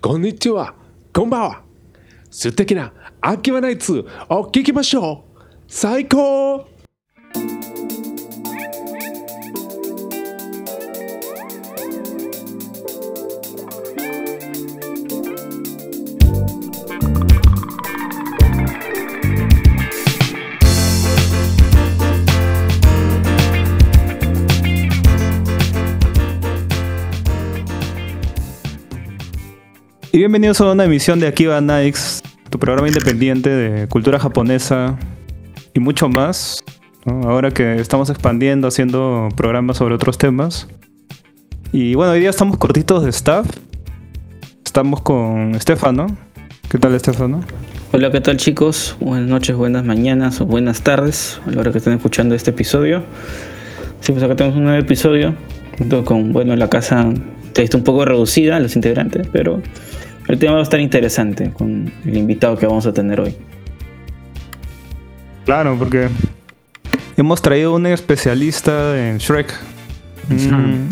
こんにちは、こんばんは。素敵な秋はナイツを聞きましょう。最高 Bienvenidos a una emisión de Akiba Nikes, tu programa independiente de cultura japonesa y mucho más. Ahora que estamos expandiendo, haciendo programas sobre otros temas. Y bueno, hoy día estamos cortitos de staff. Estamos con Estefano. ¿Qué tal, Estefano? Hola, ¿qué tal chicos? Buenas noches, buenas mañanas o buenas tardes a la hora que estén escuchando este episodio. Sí, pues acá tenemos un nuevo episodio, junto con, bueno, la casa está un poco reducida, los integrantes, pero el tema va a estar interesante con el invitado que vamos a tener hoy. Claro, porque hemos traído un especialista en Shrek. Mm.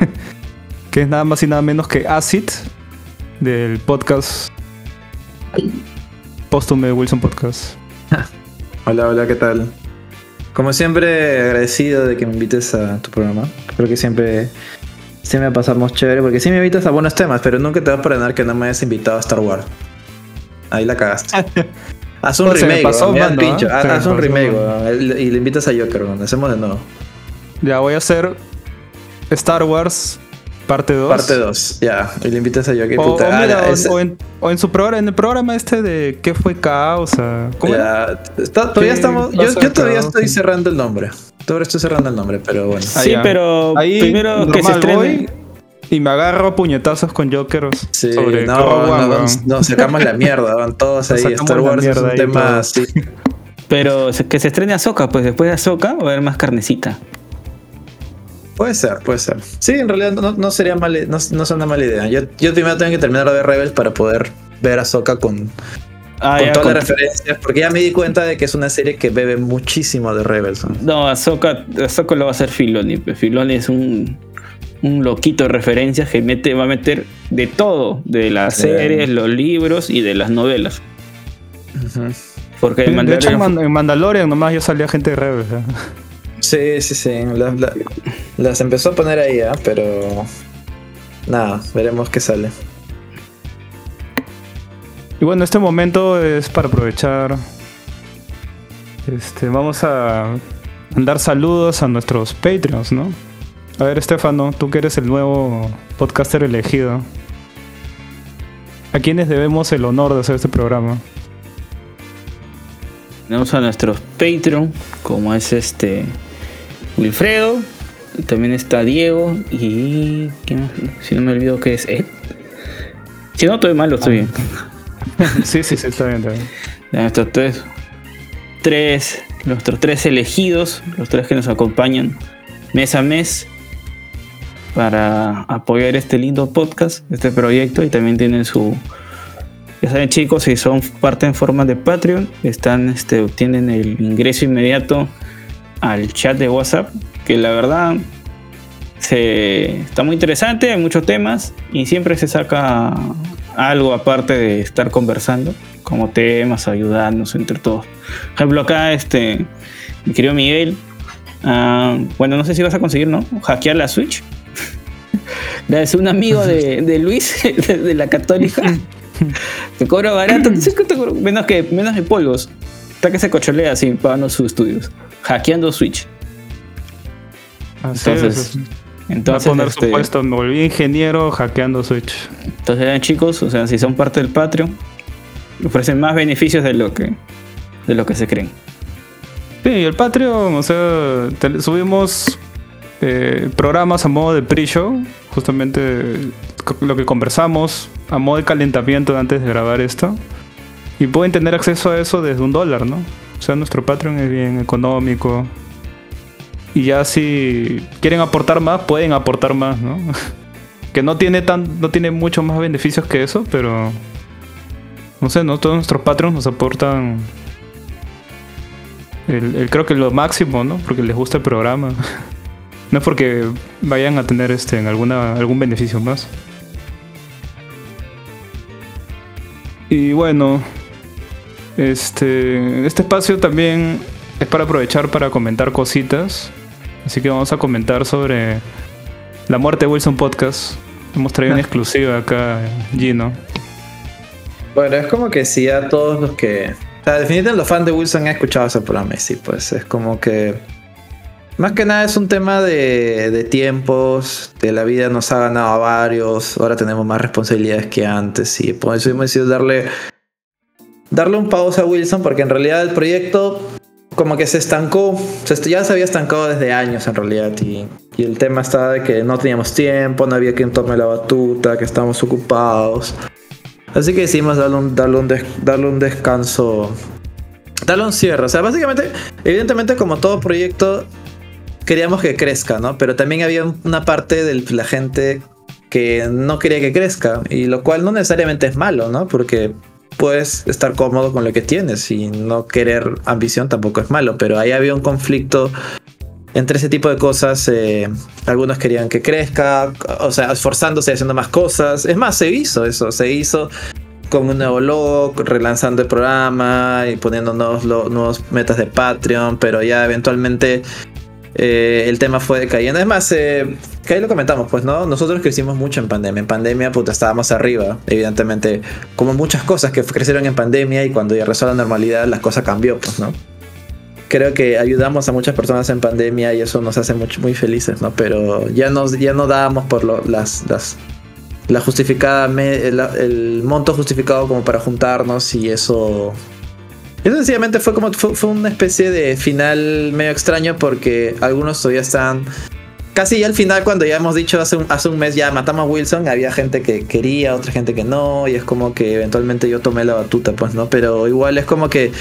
que es nada más y nada menos que Acid del podcast Póstume de Wilson Podcast. Hola, hola, ¿qué tal? Como siempre, agradecido de que me invites a tu programa. Creo que siempre, siempre pasamos chévere, porque sí me invitas a buenos temas, pero nunca te vas a perdonar que no me hayas invitado a Star Wars. Ahí la cagaste. Haz un me remake, pasó, me me Haz un pasó, remake, y le invitas a Joker, weón. Hacemos de nuevo. Ya voy a hacer Star Wars parte 2. Parte 2, ya. Y le invitas a Joker. O, puta, o mira, ala, o- ese- o en, o en su programa, en el programa este de ¿Qué fue causa? ¿Cómo ya, está- todavía ¿Qué estamos. Yo, yo todavía acá? estoy cerrando el nombre. Todavía estoy cerrando el nombre, pero bueno. Ah, sí, ya. pero Ahí primero que se estrene. voy y me agarro puñetazos con Jokers Sí, sobre no, Rogue no, One, no, sacamos la mierda, van todos ahí. sacamos Star Wars es un tema así. Pero que se estrene Ahsoka, pues después de Ahsoka va a haber más carnecita. Puede ser, puede ser. Sí, en realidad no, no sería mala, no, no es una mala idea. Yo, yo primero tengo que terminar de ver Rebels para poder ver a Soka con, Ah, con ya, todas con- las referencias, porque ya me di cuenta de que es una serie que bebe muchísimo de Rebels. ¿no? Ahsoka, Ahsoka lo va a hacer Filoni. pues. Filoni es un, un loquito de referencias que mete, va a meter de todo, de las Sí. series, los libros y de las novelas. Porque De hecho, en, Mandalorian- Man- en Mandalorian nomás yo salía gente de Rebels. ¿eh? Sí, sí, sí. Las, la- las empezó a poner ahí, ¿ah? pero nada, veremos qué sale. Y bueno, este momento es para aprovechar. Este, vamos a mandar saludos a nuestros Patreons, ¿no? A ver, Estefano, tú que eres el nuevo podcaster elegido. ¿A quiénes debemos el honor de hacer este programa? Tenemos a nuestros Patreon, como es este Wilfredo, también está Diego y ¿quién más? si no me olvido que es Ed. Si no estoy mal, lo estoy bien. sí, sí, sí, está bien, está bien. Nuestros tres, tres, nuestros tres elegidos, los tres que nos acompañan mes a mes para apoyar este lindo podcast, este proyecto y también tienen su ya saben chicos, si son parte en forma de Patreon, están este obtienen el ingreso inmediato al chat de WhatsApp, que la verdad se, está muy interesante, hay muchos temas y siempre se saca algo aparte de estar conversando, como temas, ayudarnos entre todos. Por ejemplo, acá este, mi querido Miguel, ah, bueno, no sé si vas a conseguir, ¿no? Hackear la Switch. Es un amigo de, de Luis, de, de la Católica, que cobra barato, menos que, menos que polvos. Está que se cocholea así, pagando sus estudios, hackeando Switch. Así Entonces, es. Va a entonces, poner su este, puesto, me volví ingeniero hackeando Switch. Entonces, vean, chicos, o sea, si son parte del Patreon, ofrecen más beneficios de lo que, de lo que se creen. Sí, el Patreon, o sea, te- subimos eh, programas a modo de pre-show, justamente lo que conversamos, a modo de calentamiento antes de grabar esto. Y pueden tener acceso a eso desde un dólar, ¿no? O sea, nuestro Patreon es bien económico. Y ya si quieren aportar más, pueden aportar más, ¿no? que no tiene tan, no tiene mucho más beneficios que eso, pero no sé, no todos nuestros Patreons nos aportan el, creo que lo máximo, ¿no? Porque les gusta el programa. No es porque vayan a tener este en algún beneficio más. Y bueno, este, este espacio también es para aprovechar para comentar cositas. Así que vamos a comentar sobre la muerte de Wilson Podcast. Hemos traído una exclusiva acá, Gino. Bueno, es como que si a todos los que. O sea, definitivamente los fans de Wilson han escuchado ese programa, sí, pues es como que. Más que nada es un tema de, de tiempos, de la vida nos ha ganado a varios, ahora tenemos más responsabilidades que antes y por eso hemos decidido darle, darle un pausa a Wilson porque en realidad el proyecto como que se estancó, ya se había estancado desde años en realidad y, el tema estaba de que no teníamos tiempo, no había quien tome la batuta, que estábamos ocupados. Así que decidimos darle un, darle un, darle un descanso, darle un cierre. O sea, básicamente, evidentemente como todo proyecto, queríamos que crezca, ¿no? Pero también había una parte de la gente que no quería que crezca, y lo cual no necesariamente es malo, ¿no? Porque puedes estar cómodo con lo que tienes y no querer ambición tampoco es malo, pero ahí había un conflicto entre ese tipo de cosas. eh, algunos querían que crezca, o sea, esforzándose haciendo más cosas. Es más, se hizo eso, se hizo con un nuevo logo, relanzando el programa y poniendo nuevos, nuevos metas de Patreon, pero ya eventualmente eh, el tema fue decayendo. Es más, eh, que ahí lo comentamos, pues, ¿no? Nosotros crecimos mucho en pandemia. En pandemia, puta, estábamos arriba. Evidentemente, como muchas cosas que crecieron en pandemia y cuando ya regresó a la normalidad, las cosas cambió, pues, ¿no? Creo que ayudamos a muchas personas en pandemia y eso nos hace mucho, muy felices, ¿no? Pero ya, nos, ya no dábamos por lo- las, las, la justificada, el monto justificado como para juntarnos y eso eso sencillamente fue como fue, fue una especie de final medio extraño porque algunos todavía están casi ya al final cuando ya hemos dicho hace un, hace un mes ya matamos a Wilson, había gente que quería, otra gente que no, y es como que eventualmente yo tomé la batuta, pues no, pero igual es como que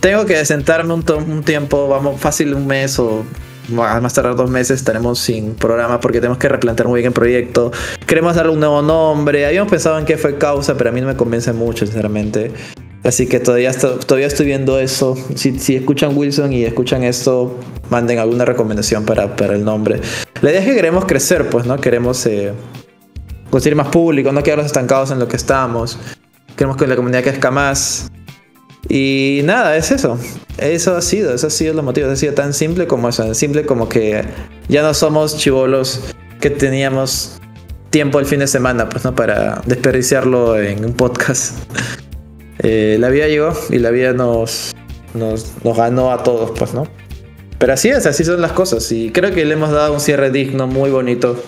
tengo que sentarme un, un tiempo, vamos, fácil un mes o más tardar dos meses estaremos sin programa porque tenemos que replantear muy bien el proyecto. Queremos darle un nuevo nombre. Habíamos pensado en qué fue causa, pero a mí no me convence mucho, sinceramente. Así que todavía, todavía estoy viendo eso. Si, si escuchan Wilson y escuchan esto, manden alguna recomendación para, para el nombre. La idea es que queremos crecer, pues, ¿no? Queremos eh, conseguir más público, no quedarnos estancados en lo que estamos. Queremos que la comunidad crezca más. Y nada, es eso. Eso ha sido, eso ha sido los motivos. Ha sido tan simple como eso. Simple como que ya no somos chivolos que teníamos tiempo el fin de semana, pues, ¿no? Para desperdiciarlo en un podcast. Eh, la vida llegó y la vida nos, nos, nos ganó a todos, pues, ¿no? Pero así es, así son las cosas. Y creo que le hemos dado un cierre digno, muy bonito.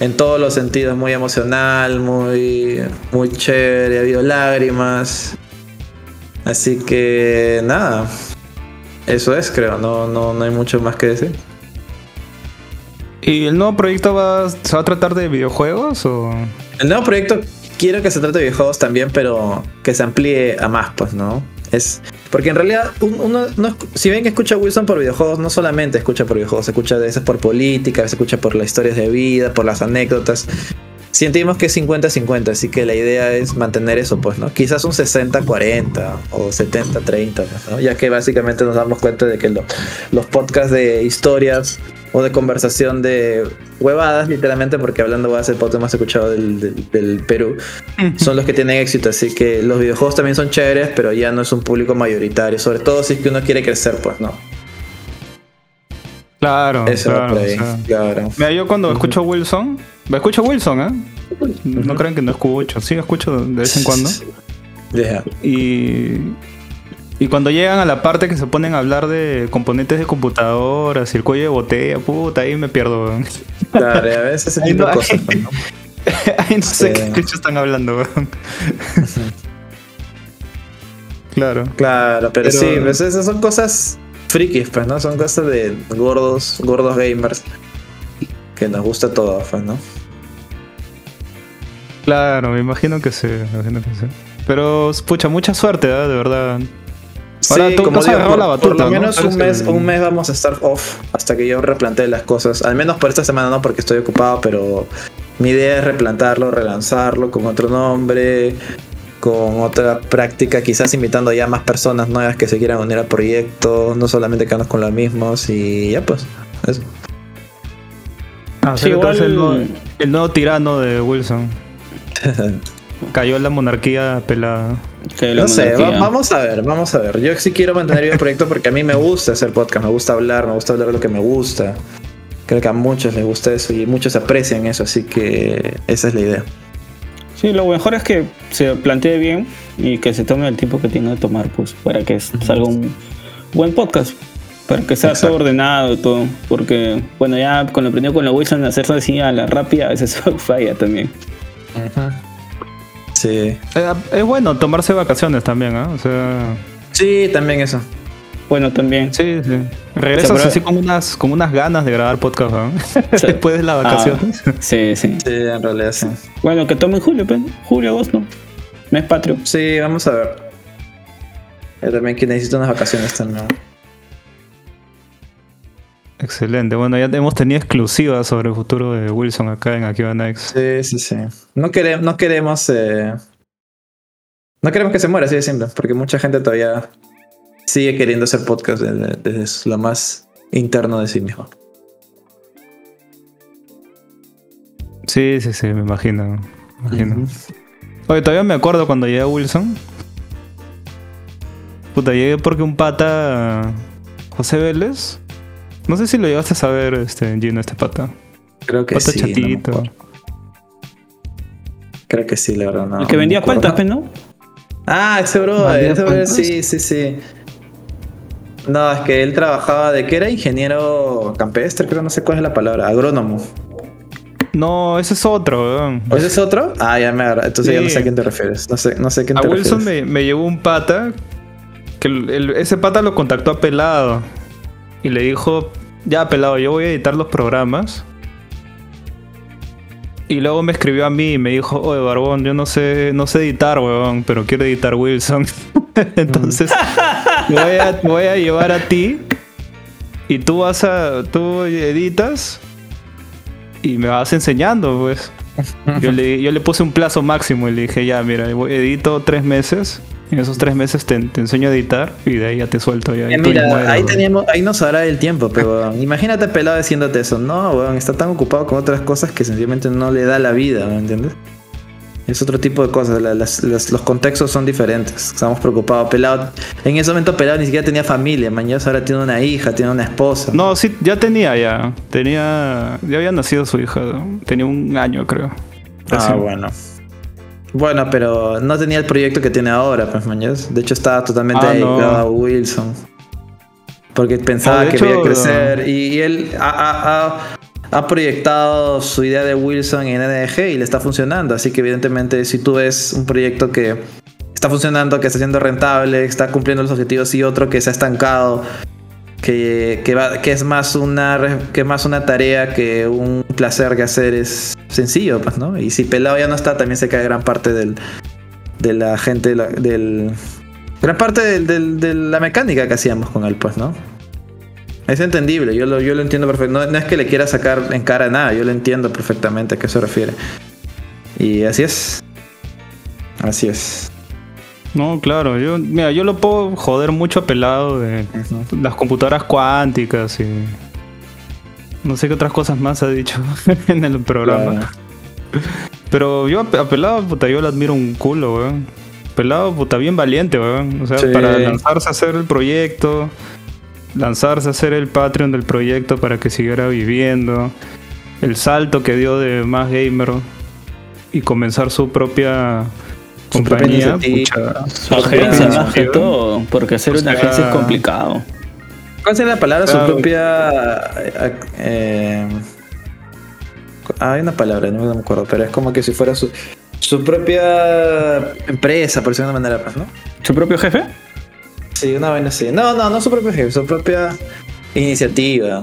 En todos los sentidos, muy emocional, muy, muy chévere, ha habido lágrimas. Así que nada. Eso es, creo. No, no, no hay mucho más que decir. ¿Y el nuevo proyecto va, se va a tratar de videojuegos o...? El nuevo proyecto quiero que se trate de videojuegos también, pero que se amplíe a más, pues, ¿no? Es porque en realidad un- uno, no esc- si bien que escucha Wilson por videojuegos, no solamente escucha por videojuegos, escucha a veces por política, veces escucha por las historias de vida, por las anécdotas. Sentimos que es 50-50, así que la idea es mantener eso, pues, ¿no? Quizás un 60-40 o 70-30, pues, ¿no? Ya que básicamente nos damos cuenta de que lo- los podcasts de historias o de conversación de huevadas, literalmente, porque hablando va a ser el podcast más escuchado del, del- del Perú, son los que tienen éxito. Así que los videojuegos también son chéveres, pero ya no es un público mayoritario, sobre todo si es que uno quiere crecer, pues, ¿no? Claro, Eso claro. o sea. claro. Mira, yo cuando escucho Wilson, me escucho Wilson, ¿eh? No crean que no escucho, sí escucho de vez en cuando. Ya. Y, y cuando llegan a la parte que se ponen a hablar de componentes de computadoras y el cuello de botella, puta, ahí me pierdo. weón. Claro, a veces ese tipo de cosas, ¿no? Ahí no sé Sí. qué están hablando. weón. claro. Claro, pero, Pero- sí, pues esas son cosas frikis, pues, ¿no? Son cosas de gordos, gordos gamers que nos gusta todo, pues, ¿no? Claro, me imagino que sí, me imagino que sí. Pero, pucha, mucha suerte, ¿eh? de verdad. Ahora tú- tú por, la por batuta, lo ¿no? menos un mes, un mes vamos a estar off hasta que yo replantee las cosas. Al menos por esta semana no, porque estoy ocupado, pero mi idea es replantarlo, relanzarlo con otro nombre, con otra práctica, quizás invitando ya más personas nuevas que se quieran unir al proyecto, no solamente quedarnos con los mismos y ya pues. Eso. Ah, Sí, que tú eres el, igual- nuevo, el nuevo tirano de Wilson. cayó la monarquía pelada. No sé, va- vamos a ver, vamos a ver. Yo sí quiero mantener el proyecto porque a mí me gusta hacer podcast, me gusta hablar, me gusta hablar de lo que me gusta. Creo que a muchos les gusta eso y muchos aprecian eso, así que esa es la idea. Sí, lo mejor es que se plantee bien y que se tome el tiempo que tiene de tomar, pues, para que salga un buen podcast. Para que sea Exacto. todo ordenado y todo. Porque, bueno, ya con lo aprendido con la Wilson, hacerse así a la rápida, a veces falla también. Sí. Eh, Es bueno tomarse vacaciones también, ¿ah? O sea, Sí, también eso. Bueno, también. sí, sí. Regresas así con unas, con unas ganas de grabar podcast, ¿ah? Después de las vacaciones. Ah, sí, sí. Sí, en realidad sí. Bueno, que tomen julio, pues. Julio, agosto. Mes patrio. Sí, vamos a ver. Yo también que necesito unas vacaciones también. Excelente. Bueno, ya hemos tenido exclusivas sobre el futuro de Wilson acá en Akiva Next. Sí, sí, sí. No, quere- no queremos. eh, No queremos que se muera, así de simple. Porque mucha gente todavía sigue queriendo hacer podcast desde, desde lo más interno de sí mismo. Sí, sí, sí, me imagino. me imagino. Oye, todavía me acuerdo cuando llegué a Wilson. Puta, llegué porque un pata. José Vélez. No sé si lo llegaste a saber, este, Gino, este pata. Creo que Pata sí. chatito. Creo que sí, la verdad. No, el que vendía paltas, ¿no? Ah, ese bro, ¿Vendía ese bro, sí, sí, sí. No, es que él trabajaba de que era ingeniero campestre, creo, no sé cuál es la palabra, agrónomo. No, ese es otro, weón. ¿O ese es otro? Ah, ya me agarra. Entonces ya no Sí. sé a quién te refieres. No sé, no sé a quién A te Wilson refieres. me, me llevó un pata. Que el- el- ese pata lo contactó a Pelado. Y le dijo: Ya, Pelado, yo voy a editar los programas. Y luego me escribió a mí y me dijo: Oye, Barbón, yo no sé, no sé editar, weón, pero quiero editar Wilson. Entonces, te voy, a, voy a llevar a ti. Y tú vas a. Tú editas. Y me vas enseñando, pues. Yo le, yo le puse un plazo máximo y le dije, ya, mira, edito tres meses. En esos tres meses te, te enseño a editar y de ahí ya te suelto. Ya, Eh, mira, mueres, ahí teníamos, ahí nos hará el tiempo, pero imagínate pelado diciéndote eso. No, weón, está tan ocupado con otras cosas que sencillamente no le da la vida, ¿me entiendes? Es otro tipo de cosas, la- las- las- los contextos son diferentes. Estamos preocupados. Pelado, en ese momento Pelado ni siquiera tenía familia, mañana ahora tiene una hija, tiene una esposa. No, sí, ya tenía ya. Tenía. Ya había nacido su hija. Tenía un año, creo. Ah, bueno. Bueno, pero no tenía el proyecto que tiene ahora, pues, mañas. De hecho, estaba totalmente Ah, no. dedicado a Wilson. Porque pensaba de que iba a crecer. Y, y él ha, ha- ha- ha proyectado su idea de Wilson en NDG y le está funcionando. Así que, evidentemente, si tú ves un proyecto que está funcionando, que está siendo rentable, está cumpliendo los objetivos y otro que se ha estancado. Que, es más una que más una tarea que un placer que hacer es sencillo, pues, ¿no? Y si Pelado ya no está, también se cae gran parte del, de la gente, del gran parte de la mecánica que hacíamos con él, pues, ¿no? Es entendible, yo lo, yo lo entiendo perfectamente. No, no es que le quiera sacar en cara nada, yo lo entiendo perfectamente a qué se refiere. Y así es. Así es. No, claro. Yo, mira, yo lo puedo joder mucho a pelado de las computadoras cuánticas y. No sé qué otras cosas más ha dicho en el programa. Claro. Pero yo a Pelado, puta, yo lo admiro un culo, weón. Pelado, puta, bien valiente, weón. O sea, Sí. para lanzarse a hacer el proyecto, lanzarse a hacer el Patreon del proyecto para que siguiera viviendo, el salto que dio de más gamer y comenzar Su propia compañía. Su Ah, agencia, ya. más que todo. Porque hacer O una agencia es complicado. ¿Cuál sería la palabra? Su propia. eh, eh, ah, hay una palabra, no me acuerdo, pero es como que si fuera su, su propia empresa, por decirlo de una manera, pues, ¿no? ¿Su propio jefe? Sí, una vaina así. No, no, no su propio jefe, su propia iniciativa.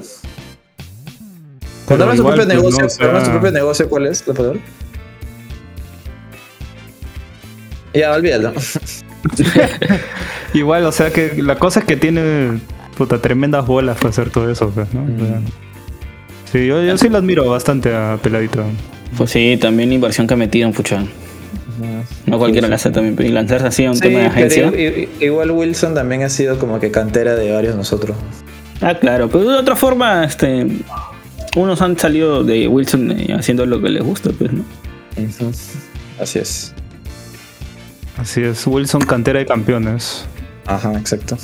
De su propio negocio, no, o sea- cuando hablas de su propio negocio, ¿cuál es la palabra? Ya, olvídalo. Igual, o sea que la cosa es que tiene puta tremendas bolas para hacer todo eso, pues, ¿no? Sea, sí, yo, yo sí lo admiro bastante a Peladito. Pues sí, también la inversión que ha metido en Puchan. No cualquiera la hace también. Y lanzarse así a un Sí, tema de agencia. igual Wilson también ha sido como que cantera de varios de nosotros. Ah, claro. Pero de otra forma, este. Unos han salido de Wilson eh, haciendo lo que les gusta, pues, ¿no? Así es. Así es, Wilson cantera de campeones. Ajá, exacto.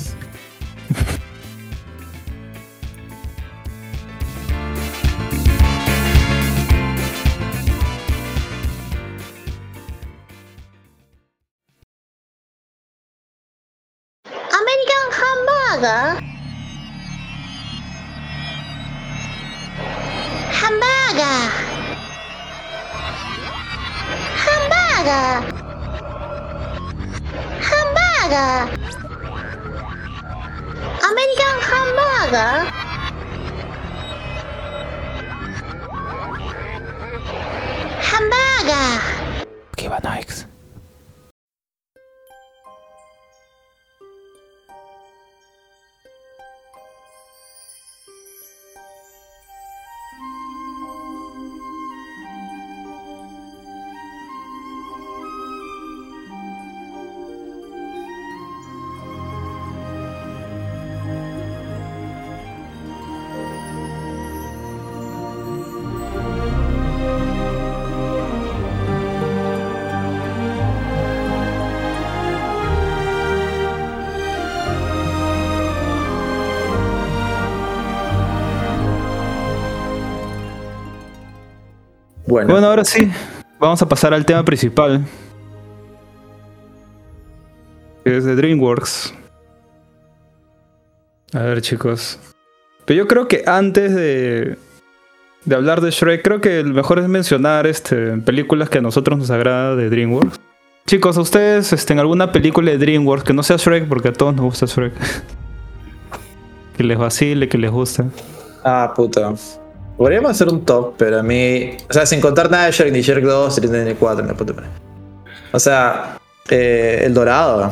Bueno, Bueno, ahora sí, vamos a pasar al tema principal. Que es de DreamWorks. A ver, chicos. Pero yo creo que antes de, de hablar de Shrek, creo que lo mejor es mencionar este, películas que a nosotros nos agrada de DreamWorks. Chicos, ¿a ustedes este, en alguna película de DreamWorks que no sea Shrek, porque a todos nos gusta Shrek? que les vacile, que les guste. ah, puta. Podríamos hacer un top, pero a mí. O sea, sin contar nada de Shrek, ni Shrek 2, ni 4, ni puta madre. O sea, eh, El Dorado.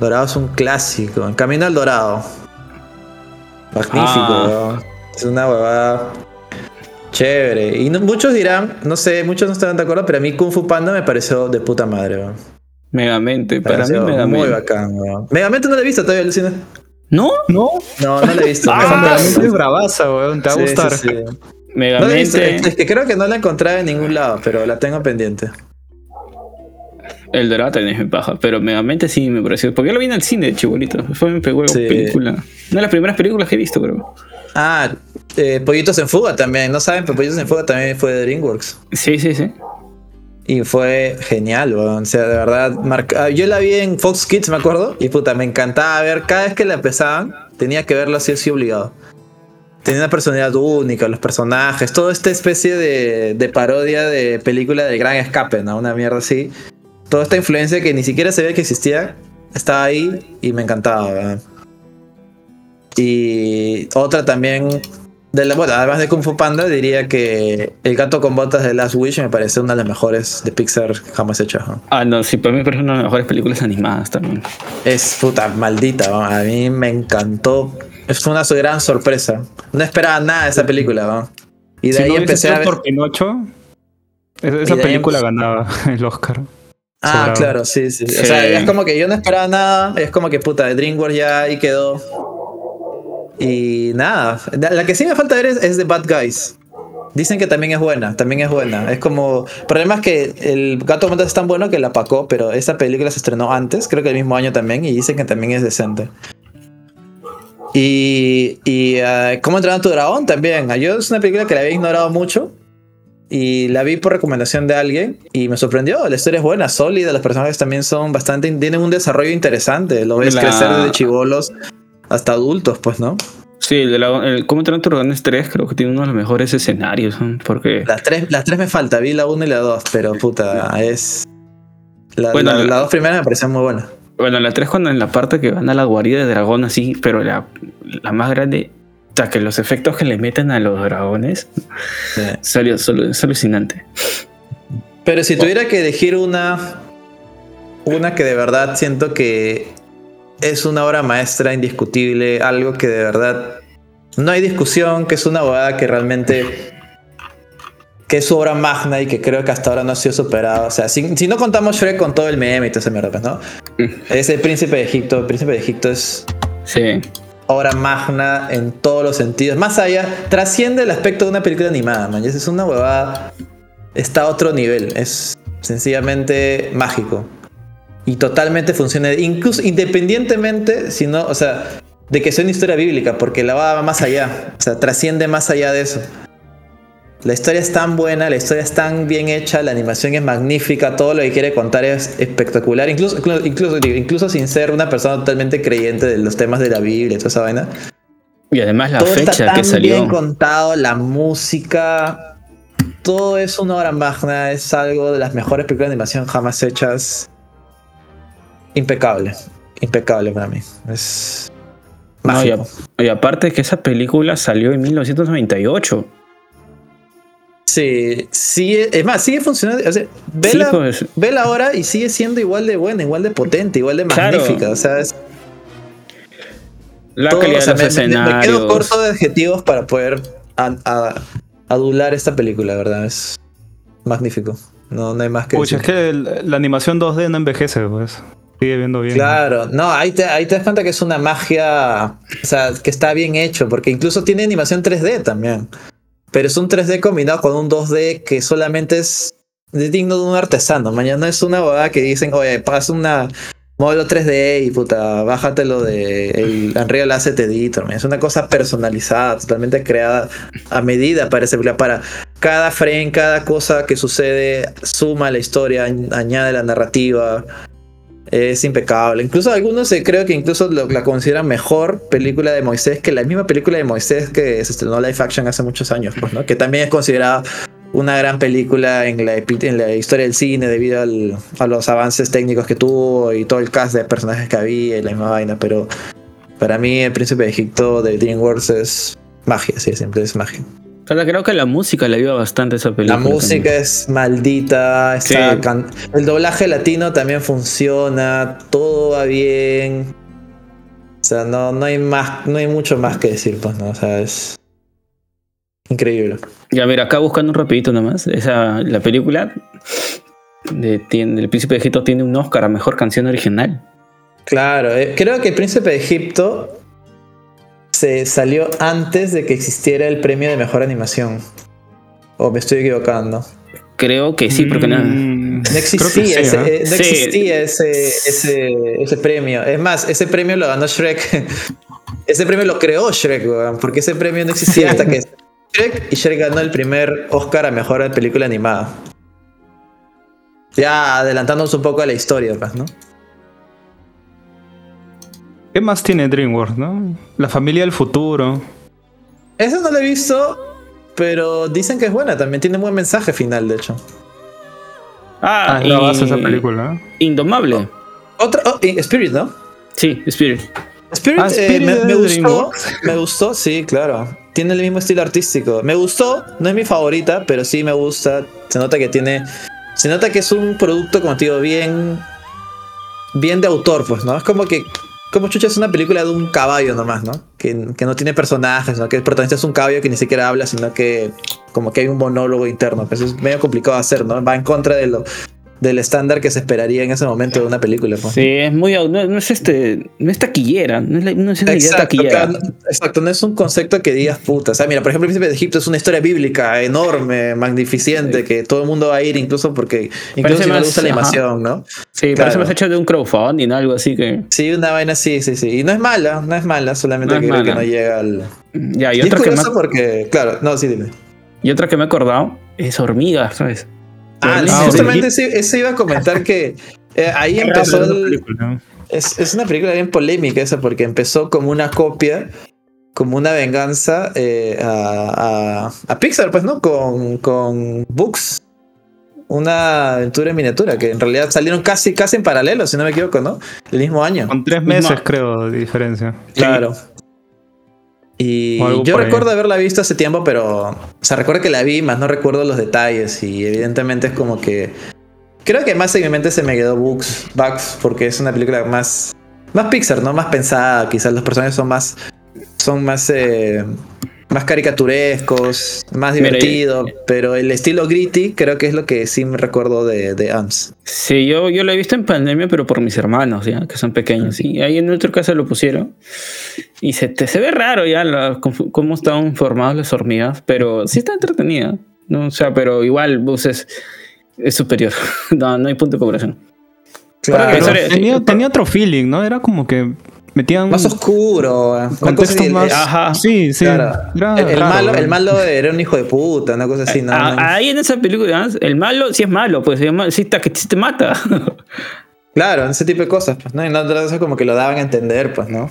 Dorado es un clásico. En Camino al Dorado. Magnífico, Ah. Es una huevada chévere. Y no- muchos dirán, no sé, muchos no estarán de acuerdo, pero a mí Kung Fu Panda me pareció de puta madre, weón. Megamente, Me para mí pareció muy Megamente. bacán, weón. Megamente no lo he visto todavía, Lucina. ¿No? ¿No? No, no lo he visto. Ah, Me es bravaza, weón. Te va a Sí, sí, gustar. sí. La visto. Megamente. Es que creo que no la he encontrado en ningún lado, pero la tengo pendiente. El Dorado también es mi paja, pero Megamente sí me pareció. Porque yo lo vi en el cine chibolito. Fue mi pegó Sí. película. Una de las primeras películas que he visto, creo. Ah, eh, Pollitos en Fuga también. No saben, pero Pollitos en Fuga también fue de DreamWorks. Sí, sí, sí. Y fue genial, weón. O sea, de verdad. ah, Yo la vi en Fox Kids, me acuerdo. Y puta, me encantaba ver. Cada vez que la empezaban, tenía que verla así o sí obligado. Tenía una personalidad única, los personajes, toda esta especie de, de parodia de película del gran escape, ¿no? Una mierda así. Toda esta influencia que ni siquiera sabía que existía, estaba ahí y me encantaba, weón. Y otra también, de la, bueno, además de Kung Fu Panda, diría que El gato con botas de Last Wish me parece una de las mejores de Pixar jamás hechas. ¿no? Ah, no, sí, para mí me parece una de las mejores películas animadas también. Es puta maldita, ¿no? a mí me encantó. Fue una gran sorpresa. No esperaba nada de esa película. ¿no? Y de si ahí no empecé a ver. por Pinocho, esa, ahí película empe- ganaba el Oscar. Ah, sobrado. claro, sí, sí. Sí. O sea, es como que yo no esperaba nada. Es como que puta, de DreamWorks ya ahí quedó. Y nada. La que sí me falta ver es, es The Bad Guys. Dicen que también es buena, también es buena. Es como. El problema es que el Gato Montas es tan bueno que la pacó, pero esta película se estrenó antes, creo que el mismo año también, y dicen que también es decente. Y. y ah, ¿Cómo entrenar a tu dragón? También. Ah, Yo es una película que la había ignorado mucho. Y la vi por recomendación de alguien y me sorprendió. La historia es buena, sólida. Los personajes también son bastante. Tienen un desarrollo interesante. Lo ves La- crecer desde chivolos hasta adultos, pues, ¿no? Sí, el de la, el ¿Cómo tu dragón 3 creo que tiene uno de los mejores escenarios, porque... Las tres, las tres me falta. Vi la 1 y la 2, pero puta, es. La, Bueno, la- la- las dos primeras me parecen muy buenas. Bueno, la 3 cuando en la parte que van a la guarida de dragón así, pero la, la más grande... O sea, que los efectos que le meten a los dragones Sí. alu- solo- es alucinante. Pero si tuviera que elegir una. Una que de verdad siento que es una obra maestra indiscutible, algo que de verdad no hay discusión, que es una abogada que realmente. que es su obra magna y que creo que hasta ahora no ha sido superada. O sea, si, si no contamos Shrek con todo el meme y toda esa mierda, pues, ¿no? Es el príncipe de Egipto. El príncipe de Egipto es Sí. obra magna en todos los sentidos. Más allá, trasciende el aspecto de una película animada, man. Es una huevada. Está a otro nivel. Es sencillamente mágico. Y totalmente funciona, incluso independientemente, si no, o sea, de que sea una historia bíblica, porque la va más allá, o sea, trasciende más allá de eso. La historia es tan buena, la historia es tan bien hecha, la animación es magnífica, todo lo que quiere contar es espectacular, incluso, incluso, incluso sin ser una persona totalmente creyente de los temas de la Biblia y toda esa vaina. Y además la todo fecha está tan que salió. bien contado, la música, todo es una obra magna, es algo de las mejores películas de animación jamás hechas. Impecable, impecable para mí. Es No, y, a- y aparte que esa película salió en 1998. Sí, sí, es más, sigue funcionando. O sea, vela, Sí, pues. vela ahora y sigue siendo igual de buena, igual de potente, igual de Claro. magnífica. O sea, es La todo, calidad o sea, de los me- me- me, escenarios. quedo corto de adjetivos para poder a- a- adular esta película, ¿verdad? Es magnífico. No, no hay más que es decir. que el- la animación 2D no envejece, pues. Sigue viendo bien. Claro, no, ahí te, ahí te das cuenta que es una magia, o sea, que está bien hecho, porque incluso tiene animación 3D también. Pero es un 3D combinado con un 2D que solamente es digno de un artesano. Mañana es una boda que dicen, oye, pasa una modelo 3D y puta, bájatelo de el Unreal Asset Editor. man. Es una cosa personalizada, totalmente creada a medida para película. Para cada frame, cada cosa que sucede, suma la historia, añ- añade la narrativa. Es impecable. Incluso algunos eh, creo que incluso lo- la consideran mejor película de Moisés que la misma película de Moisés que se estrenó live action hace muchos años, pues. Que también es considerada una gran película en la, historia del cine debido a los avances técnicos que tuvo y todo el cast de personajes que había y la misma vaina. Pero para mí El Príncipe de Egipto de DreamWorks es magia, sí, siempre es magia. O sea, creo que la música le ayuda bastante a esa película. La música también. es maldita, está can- el doblaje latino también funciona, todo va bien. O sea, no, no hay más, no hay mucho más que decir, pues, ¿no? O sea, es increíble. Ya, mira, acá buscando un rapidito nomás. Esa, la película de, tiene, El Príncipe de Egipto tiene un Oscar a Mejor Canción Original. Claro, eh, creo que el príncipe de Egipto se salió antes de que existiera el premio de mejor animación. O me estoy equivocando. Creo que sí, porque no... Mm, No creo que existía, sí, ese, ¿ah? eh, no Sí. existía ese, ese, ese premio. Es más, ese premio lo ganó Shrek. ese premio lo creó Shrek, weón, porque ese premio no existía hasta que Shrek y Shrek ganó el primer Oscar a mejor película animada. Ya adelantándonos un poco a la historia, pues, ¿no? ¿Qué más tiene DreamWorks, no? La familia del futuro. Eso no lo he visto, pero dicen que es buena. También tiene un buen mensaje final, de hecho. Ah, Ah, es la y- base de esa película. Indomable. Otra, oh, Spirit, ¿no? Sí, Spirit. Spirit, Ah, eh, me, me gustó. Me gustó, sí, claro. Tiene el mismo estilo artístico. Me gustó, no es mi favorita, pero sí me gusta. Se nota que tiene. Se nota que es un producto, como te digo, bien. Bien de autor, pues, ¿no? Es como que. Como chucha es una película de un caballo nomás, ¿no? Que, que no tiene personajes, ¿no? Que el protagonista es un caballo que ni siquiera habla, sino que como que hay un monólogo interno. Pues es medio complicado hacer, ¿no? Va en contra de lo, del estándar que se esperaría en ese momento de una película. Pues. Sí, es muy. No, no es este. No es taquillera. No es, la- no es una idea Exacto, taquillera. no- exacto, no es un concepto que digas puta. O sea, mira, por ejemplo, el príncipe de Egipto es una historia bíblica enorme, magnificente, que todo el mundo va a ir, incluso porque, incluso Parece si no más- gusta la ajá. animación, ¿no? Sí, Claro. parece más hecho de un crowdfunding, algo así que. Sí, una vaina sí, sí, sí. Y no es mala, no es mala, solamente No es que creo que no llega al. Ya, y Y es otra, que me, porque, claro, no, sí, dime. y otra que me he acordado es hormigas, ¿sabes? Ah. Ah, justamente eso, eso iba a comentar que eh, ahí empezó el. Es, es una película bien polémica esa porque empezó como una copia, como una venganza eh, a, a- a Pixar, pues, ¿no? Con, con Books. Una aventura en miniatura que en realidad salieron casi, casi en paralelo, si no me equivoco, ¿no? El mismo año. Con tres meses, creo, de diferencia. Claro. Y yo ahí. recuerdo haberla visto hace tiempo, pero. O sea, recuerdo que la vi, más no recuerdo los detalles. Y evidentemente es como que. Creo que más en mi mente se me quedó Bugs, Bugs, porque es una película más. Más Pixar, ¿no? Más pensada. Quizás los personajes son más. Son más. eh, más caricaturescos, más Mira, divertidos. pero el estilo gritty creo que es lo que sí me recuerdo de, de Ants. Sí, yo, yo lo he visto en pandemia, pero por mis hermanos, ya, que son pequeños. Y ahí en nuestra casa lo pusieron. Y se, te, se ve raro ya la- cómo, están formadas las hormigas, pero sí está entretenida. ¿no? O sea, pero igual Bus es, es superior. no, no hay punto de comparación. Claro. Tenía otro feeling, ¿no? Era como que metían Más oscuro. una cosa contextos así, más. Ajá. Sí, sí. Claro. El, el raro, malo, ¿no? el malo era un hijo de puta, una cosa así. No, A- no- Ahí en esa película, ¿no? el malo sí es malo, pues se llama- sí, está, que sí te mata. Claro, ese tipo de cosas, pues, ¿no? Y no como que lo daban a entender, pues, ¿no?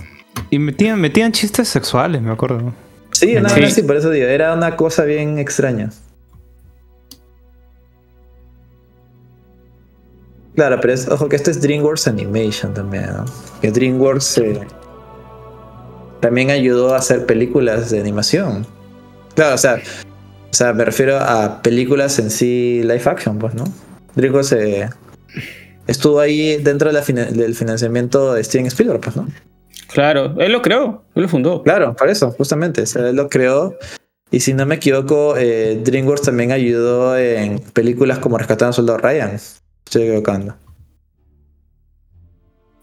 Y metían, metían chistes sexuales, me acuerdo. Sí, una Sí. sí, por eso digo, era una cosa bien extraña. Claro, pero es, ojo que esto es DreamWorks Animation también, ¿no? Que DreamWorks eh, también ayudó a hacer películas de animación. Claro, o sea, o sea, me refiero a películas en sí live action, pues, ¿no? DreamWorks eh, estuvo ahí dentro de la fina- del financiamiento de Steven Spielberg, pues, ¿no? claro, él lo creó, él lo fundó. Claro, por eso, justamente. O sea, él lo creó. Y si no me equivoco, eh, DreamWorks también ayudó en películas como Rescatando al Soldado Ryan. Estoy equivocando.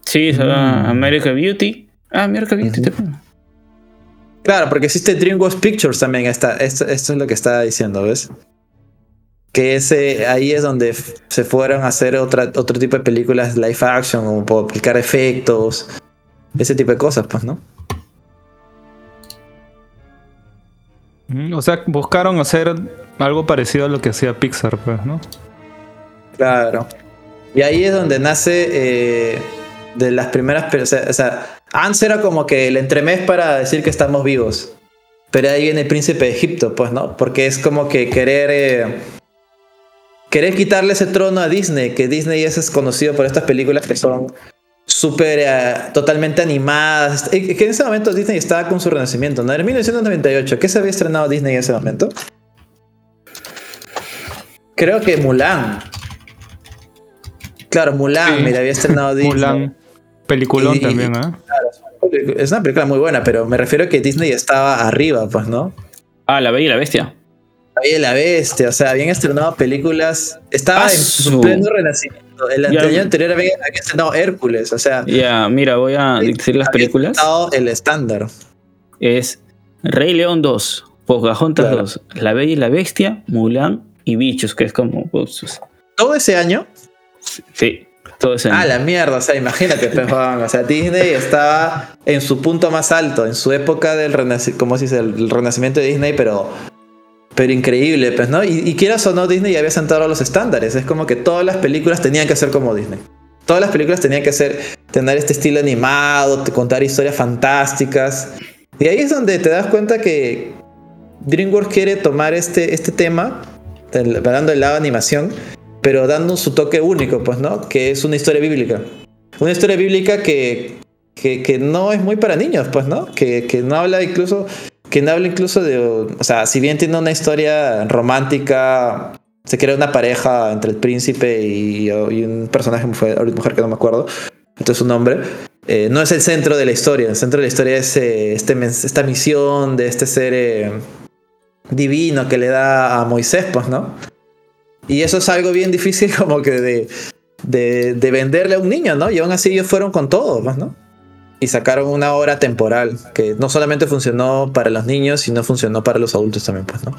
Sí, se llama American Beauty. Ah, American Beauty. Te- Claro, porque existe DreamWorks Pictures también. Está, esto, esto es lo que estaba diciendo, ¿ves? Que ese, ahí es donde se fueron a hacer otra, otro tipo de películas live action, como por aplicar efectos, ese tipo de cosas, pues, ¿no? Mm, O sea, buscaron hacer algo parecido a lo que hacía Pixar, pues, ¿no? Claro. Y ahí es donde nace eh, de las primeras. O sea, o sea, Ants era como que el entremés para decir que estamos vivos. Pero ahí viene el príncipe de Egipto, pues, ¿no? Porque es como que querer. eh, querer quitarle ese trono a Disney, que Disney es conocido por estas películas que son súper eh, totalmente animadas. Que en ese momento Disney estaba con su renacimiento, ¿no? En 1998, ¿qué se había estrenado Disney en ese momento? Creo que Mulan. Claro, Mulan, Sí. mira, había estrenado Disney. Mulan. Peliculón Y- también, ¿ah? Es una película muy buena, pero me refiero a que Disney estaba arriba, pues, ¿no? Ah, La Bella y la Bestia. Ahí la bestia, o sea, habían estrenado películas. Estaba en su ¡Asu! pleno renacimiento. El año anterior había, había estrenado Hércules, o sea. Ya, mira, voy a decir las había películas. estrenado el estándar. Es Rey León 2, Pocahontas Claro. 2, La Bella y la Bestia, Mulan y Bichos, que es como... pues, Todo ese año. Sí, todo Ah, la mierda, o sea, imagínate, pues, o sea, Disney estaba en su punto más alto, en su época del renaci- ¿cómo se dice? El, renacimiento de Disney, pero, pero increíble, pues, ¿no? Y, y quieras o no, Disney ya había sentado los estándares, es como que todas las películas tenían que ser como Disney. Todas las películas tenían que ser, tener este estilo animado, contar historias fantásticas. Y ahí es donde te das cuenta que DreamWorks quiere tomar este, este tema, hablando del lado de animación, pero dando su toque único, pues, ¿no? Que es una historia bíblica. Una historia bíblica que, que, que no es muy para niños, pues, ¿no? Que, que no habla incluso, que no habla incluso de, o sea, si bien tiene una historia romántica, se crea una pareja entre el príncipe y, un personaje, mujer, mujer que no me acuerdo, entonces su nombre, eh, no es el centro de la historia, el centro de la historia es eh, este, esta misión de este ser eh, divino que le da a Moisés, pues, ¿no? Y eso es algo bien difícil como que de, de, de venderle a un niño, ¿no? Y aún así ellos fueron con todo, pues, ¿no? Y sacaron una obra temporal que no solamente funcionó para los niños, sino funcionó para los adultos también, pues, ¿no?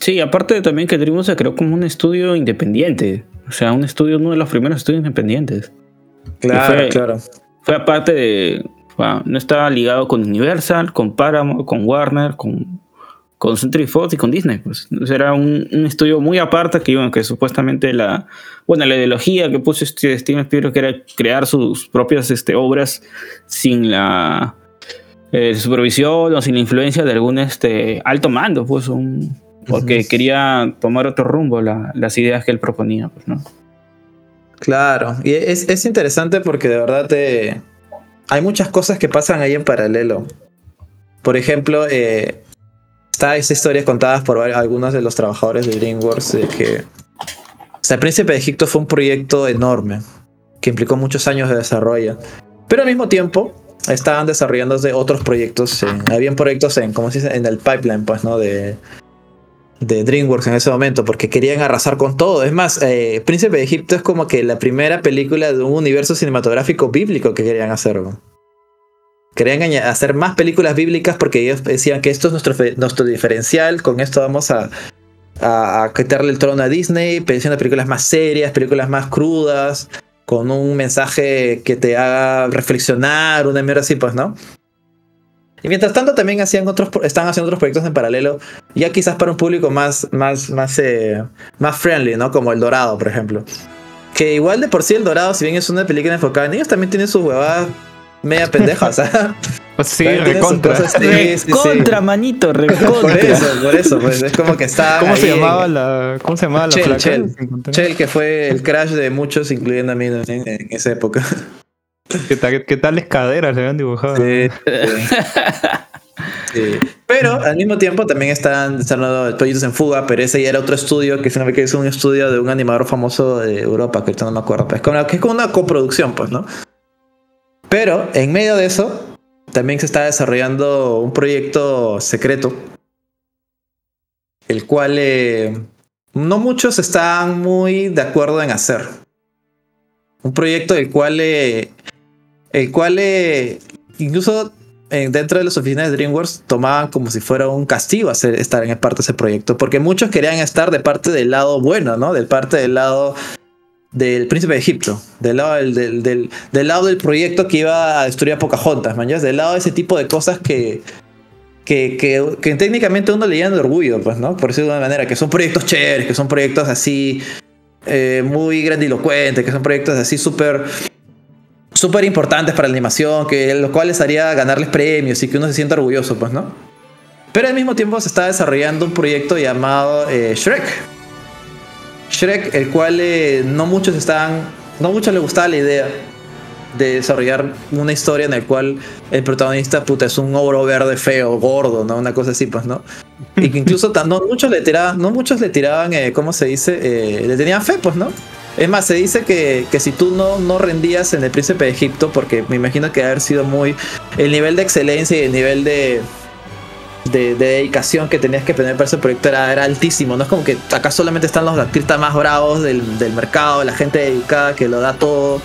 Sí, aparte también que Dreamworks se creó como un estudio independiente. O sea, un estudio, uno de los primeros estudios independientes. Claro, fue- claro. Fue aparte de. bueno, no estaba ligado con Universal, con Paramount, con Warner, con, con Century Fox y con Disney. Pues. Era un, un estudio muy aparte que, bueno, que supuestamente la. Bueno, la ideología que puso este Steven Spielberg que era crear sus propias este, obras sin la eh, supervisión o sin la influencia de algún este, alto mando, pues, un, porque quería tomar otro rumbo la- las ideas que él proponía, pues, ¿no? Claro, y es, es interesante porque de verdad te... hay muchas cosas que pasan ahí en paralelo. Por ejemplo, eh, está esa historia contadas por algunos de los trabajadores de DreamWorks de que o sea, el Príncipe de Egipto fue un proyecto enorme que implicó muchos años de desarrollo. Pero al mismo tiempo estaban desarrollándose otros proyectos. habían proyectos en, como se en el pipeline, pues, ¿no? De, de DreamWorks en ese momento, porque querían arrasar con todo. Es más, eh, Príncipe de Egipto es como que la primera película de un universo cinematográfico bíblico que querían hacer. ¿no? Querían hacer más películas bíblicas porque ellos decían que esto es nuestro, nuestro diferencial, con esto vamos a, a, quitarle el trono a Disney, haciendo películas más serias, películas más crudas. con un mensaje que te haga reflexionar, una mierda así, pues, ¿no? Y mientras tanto también hacían otros, están haciendo otros proyectos en paralelo, ya quizás para un público más, más, más, eh, más friendly, ¿no? Como El Dorado, por ejemplo. Que igual de por sí El Dorado, si bien es una película enfocada en niños, también tiene sus huevadas media pendejas, o sea. Pues sí, recontra. cosas- sí, sí, sí. Contra, manito, Por recontra. eso, por eso, pues es como que está. ¿Cómo se ahí en- llamaba la, cómo se llamaba la Chel? Chel. Chel, que fue el crash de muchos, incluyendo a mí también en esa época. ¿Qué, tal, ¿Qué tales caderas le habían dibujado? Sí, sí. Pero al mismo tiempo también están desarrollando proyectos en fuga, pero ese ya era otro estudio que finalmente es un estudio de un animador famoso de Europa, que ahorita no me acuerdo, pero es como, que es como una coproducción, pues, ¿no? Pero en medio de eso, también se está desarrollando un proyecto secreto, el cual eh, no muchos están muy de acuerdo en hacer. Un proyecto del cual, eh, el cual eh, incluso dentro de las oficinas de DreamWorks tomaban como si fuera un castigo hacer, estar en parte de ese proyecto, porque muchos querían estar de parte del lado bueno, ¿no? Del parte del lado del príncipe de Egipto, del lado del, del, del- lado del proyecto que iba a destruir a Pocahontas, man, del lado de ese tipo de cosas que, que, que, que técnicamente uno le llena de orgullo, pues, ¿no? Por decirlo de una manera, que son proyectos chéveres, que son proyectos así eh, muy grandilocuentes, que son proyectos así súper súper importantes para la animación, que lo cual les haría ganarles premios y que uno se sienta orgulloso, pues, ¿no? Pero al mismo tiempo se está desarrollando un proyecto llamado eh, Shrek. El cual eh, no muchos estaban, no muchos les gustaba la idea de desarrollar una historia en la cual el protagonista puta, es un ogro verde feo, gordo, ¿no? Una cosa así, pues, ¿no? Y que incluso no muchos le tiraban, no muchos le tiraban, ¿cómo se dice? Eh, le tenían fe, pues, ¿no? Es más, se dice que, que si tú no, no rendías en el príncipe de Egipto, porque me imagino que haber sido muy. El nivel de excelencia y el nivel de, de, de dedicación que tenías que tener para ese proyecto era, altísimo. No es como que acá solamente están los artistas más bravos del, del mercado, la gente dedicada que lo da todo.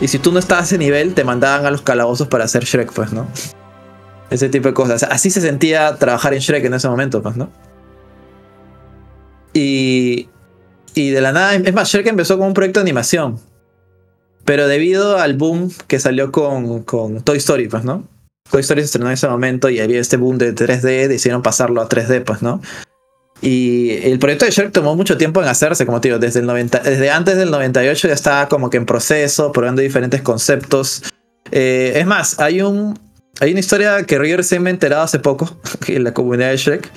Y si tú no estabas a ese nivel, te mandaban a los calabozos para hacer Shrek, pues, ¿no? Ese tipo de cosas. Así se sentía trabajar en Shrek en ese momento, pues, ¿no? Y, y de la nada, es más, Shrek empezó como un proyecto de animación. Pero debido al boom que salió con, con Toy Story, pues, ¿no? Toy Story se estrenó en ese momento y había este boom de 3D, decidieron pasarlo a 3D, pues, ¿no? Y el proyecto de Shrek tomó mucho tiempo en hacerse, como te digo, desde, el 90, desde antes del 98 ya estaba como que en proceso, probando diferentes conceptos. Eh, es más, hay, un, hay una historia que yo recién me he enterado hace poco, en la comunidad de Shrek,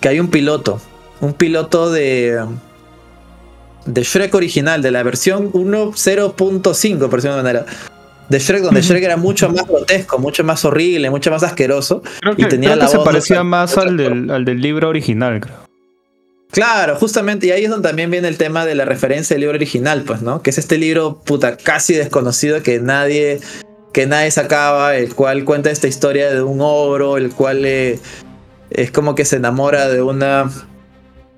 que hay un piloto, un piloto de, de Shrek original, de la versión 1.0.5, por decirlo de una manera. De Shrek, donde Shrek era mucho más grotesco, mucho más horrible, mucho más asqueroso. Creo y tenía creo la que se voz parecía otra- más otra al del, al del libro original, creo. Claro, justamente, y ahí es donde también viene el tema de la referencia del libro original, pues, ¿no? Que es este libro, puta, casi desconocido que nadie, que nadie sacaba, el cual cuenta esta historia de un ogro, el cual eh, es como que se enamora de una,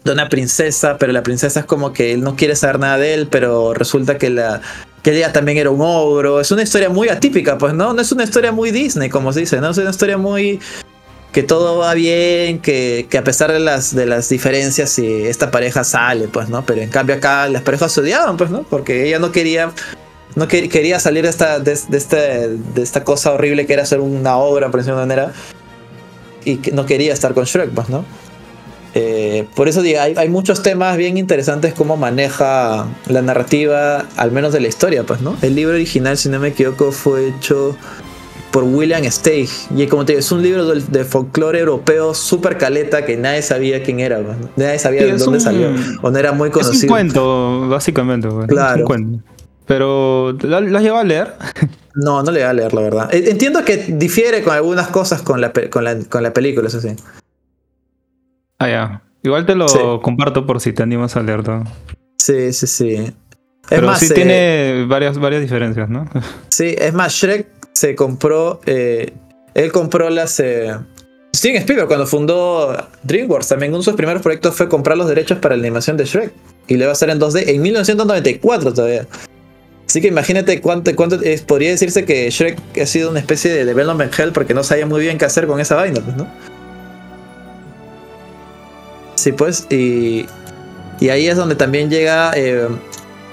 de una princesa, pero la princesa es como que él no quiere saber nada de él, pero resulta que la que ella también era un ogro. Es una historia muy atípica, pues, ¿no? No es una historia muy Disney, como se dice, ¿no? Es una historia muy que todo va bien, que, que a pesar de las, de las diferencias, si esta pareja sale, pues, ¿no? Pero en cambio acá las parejas se odiaban, pues, ¿no? Porque ella no quería, no quer- quería salir de esta, de, de este- de esta cosa horrible que era hacer una obra, por decirlo de una manera, y que no quería estar con Shrek, pues, ¿no? Eh, por eso digo, hay, hay muchos temas bien interesantes cómo maneja la narrativa, al menos de la historia, pues, ¿no? El libro original, si no me equivoco, fue hecho por William Steig. Y como te digo, es un libro del- de, folclore europeo súper caleta que nadie sabía quién era, pues, ¿no? Nadie sabía Sí, de dónde un- salió. O no era muy Es un conocido. cuento, básicamente. güey. Es Claro. un cuento. Pero, ¿la, la has llegado a leer? No, no le voy a leer, la verdad. Eh, Entiendo que difiere con algunas cosas con la, con la, con la película, eso sí. Ah, ya. Igual te lo Sí. comparto por si te animas a leerlo. Sí, sí, sí. Es Pero más, sí eh, tiene varias, varias diferencias, ¿no? Sí, es más, Shrek se compró. eh, él compró las. eh, Steven Spielberg, cuando fundó DreamWorks, también uno de sus primeros proyectos fue comprar los derechos para la animación de Shrek. Y le va a hacer en 2D en 1994 todavía. Así que imagínate cuánto, cuánto es- podría decirse que Shrek ha sido una especie de development hell porque no sabía muy bien qué hacer con esa vaina, pues, ¿no? Sí, pues, y, y ahí es donde también llega. eh,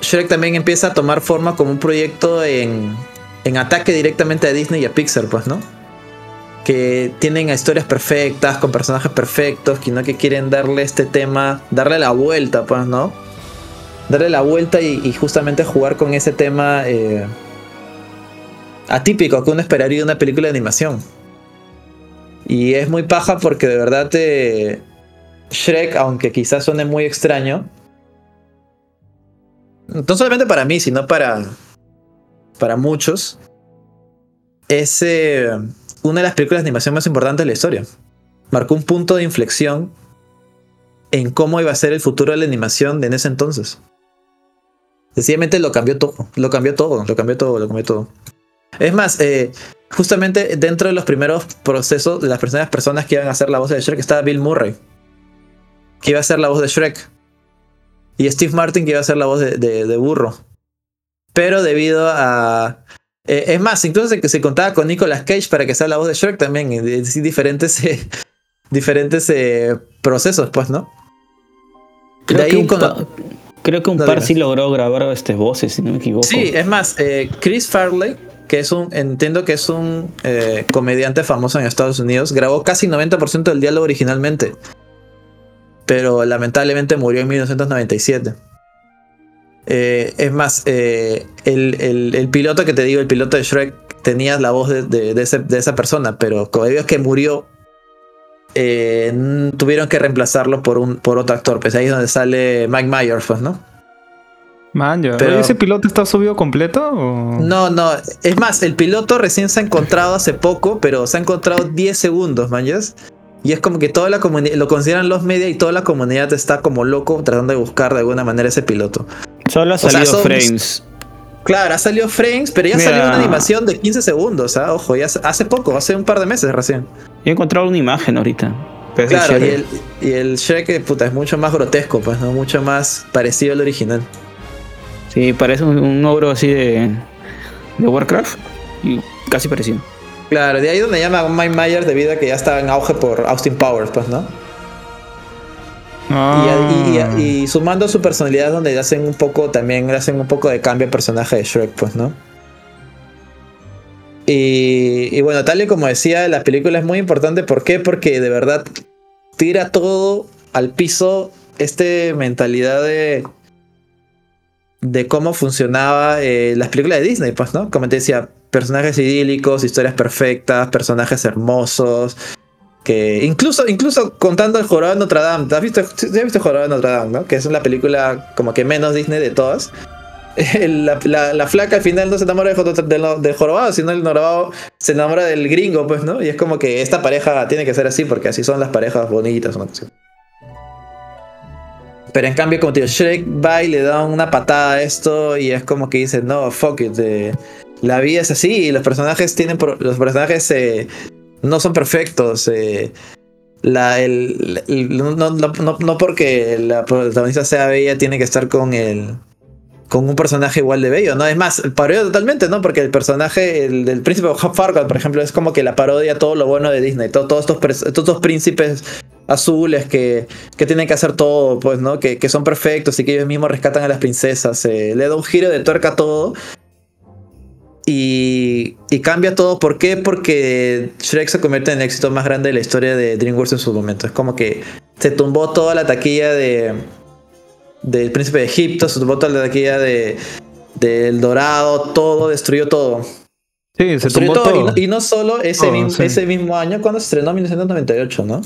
Shrek también empieza a tomar forma como un proyecto en, en ataque directamente a Disney y a Pixar, pues, ¿no? Que tienen historias perfectas, con personajes perfectos, que no que quieren darle este tema, darle la vuelta, pues, ¿no? Darle la vuelta y, justamente jugar con ese tema eh, atípico que uno esperaría de una película de animación. Y es muy paja porque de verdad te... Shrek, aunque quizás suene muy extraño, no solamente para mí, sino para, para muchos, es eh, una de las películas de animación más importantes de la historia. Marcó un punto de inflexión en cómo iba a ser el futuro de la animación en ese entonces. Sencillamente lo cambió todo, lo cambió todo, lo cambió todo, lo cambió todo. Es más, eh, justamente dentro de los primeros procesos de las primeras personas que iban a hacer la voz de Shrek estaba Bill Murray, que iba a ser la voz de Shrek. Y Steve Martin que iba a ser la voz de, de- de Burro. Pero debido a... eh, es más, incluso se, se contaba con Nicolas Cage para que sea la voz de Shrek también. Y diferentes, eh, diferentes eh, procesos, pues, ¿no? Creo, De ahí que un, cuando- creo que un No, par sí logró grabar este voces, si no me equivoco. Sí, es más, eh, Chris Farley, que es un, entiendo que es un eh, comediante famoso en Estados Unidos, grabó casi 90% del diálogo originalmente. Pero lamentablemente murió en 1997. Eh, es más, eh, el, el- el piloto que te digo, el piloto de Shrek, tenía la voz de, de- de ese- de esa persona, pero como digo es que murió, eh, tuvieron que reemplazarlo por, un, por otro actor. Pues ahí es donde sale Mike Myers, pues, ¿no? Man, ya. Pero- ¿Ese piloto está subido completo? O... No, no. Es más, el piloto recién se ha encontrado hace poco, pero se ha encontrado 10 segundos, manjas. Y es como que toda la comunidad, lo consideran los media y toda la comunidad está como loco tratando de buscar de alguna manera ese piloto. Solo ha sea, salido son- frames. Claro, ha salido frames, pero ya Mira. salió una animación de 15 segundos, ¿ah? Ojo, ya hace- poco, hace un par de meses recién. Yo he encontrado una imagen ahorita. Pero es de Claro, y Shrek. el, y el Shrek, eh, puta, es mucho más grotesco, pues, ¿no? Mucho más parecido al original. Sí, parece un, un ogro así de, de Warcraft. Y casi parecido. Claro, de ahí donde llama a Mike Myers debido a que ya estaba en auge por Austin Powers, pues, ¿no? Ah. Y, y- y- y sumando su personalidad donde le hacen un poco también hacen un poco de cambio al personaje de Shrek, pues, ¿no? Y, y bueno, tal y como decía, la película es muy importante. ¿Por qué? Porque de verdad tira todo al piso. Este mentalidad de. de cómo funcionaba eh, las películas de Disney, pues, ¿no? Como te decía, personajes idílicos, historias perfectas, personajes hermosos. Que incluso, incluso contando el Jorobado de Notre Dame, ¿has visto, sí, has visto el Jorobado de Notre Dame? Que es la película como que menos Disney de todas. La, la- la flaca al final no se enamora del, del- del jorobado, sino el jorobado se enamora del gringo, pues, ¿no? Y es como que esta pareja tiene que ser así porque así son las parejas bonitas. una cosa. Pero en cambio, como te digo, Shrek va y le da una patada a esto y es como que dice, no, fuck it. eh, la vida es así y los personajes tienen los personajes eh, no son perfectos. eh, la, el, no, no- no- porque la protagonista sea bella tiene que estar con el con un personaje igual de bello, ¿no? Es más, parodia totalmente, ¿no? Porque el personaje el del príncipe Farquaad, por ejemplo, es como que la parodia todo lo bueno de Disney, todo- todos estos, todos estos príncipes azules que, que tienen que hacer todo, pues, ¿no? Que, que son perfectos y que ellos mismos rescatan a las princesas. eh, le da un giro de tuerca a todo. Y, y cambia todo. ¿Por qué? Porque Shrek se convierte en el éxito más grande de la historia de DreamWorks en su momento. Es como que se tumbó toda la taquilla de del príncipe de Egipto, se tumbó toda la taquilla de del Dorado, todo, destruyó todo. Sí, se Destruyó tumbó todo. Y, todo. no, y no solo ese, mismo, sí. ese mismo año, cuando se estrenó 1998, ¿no?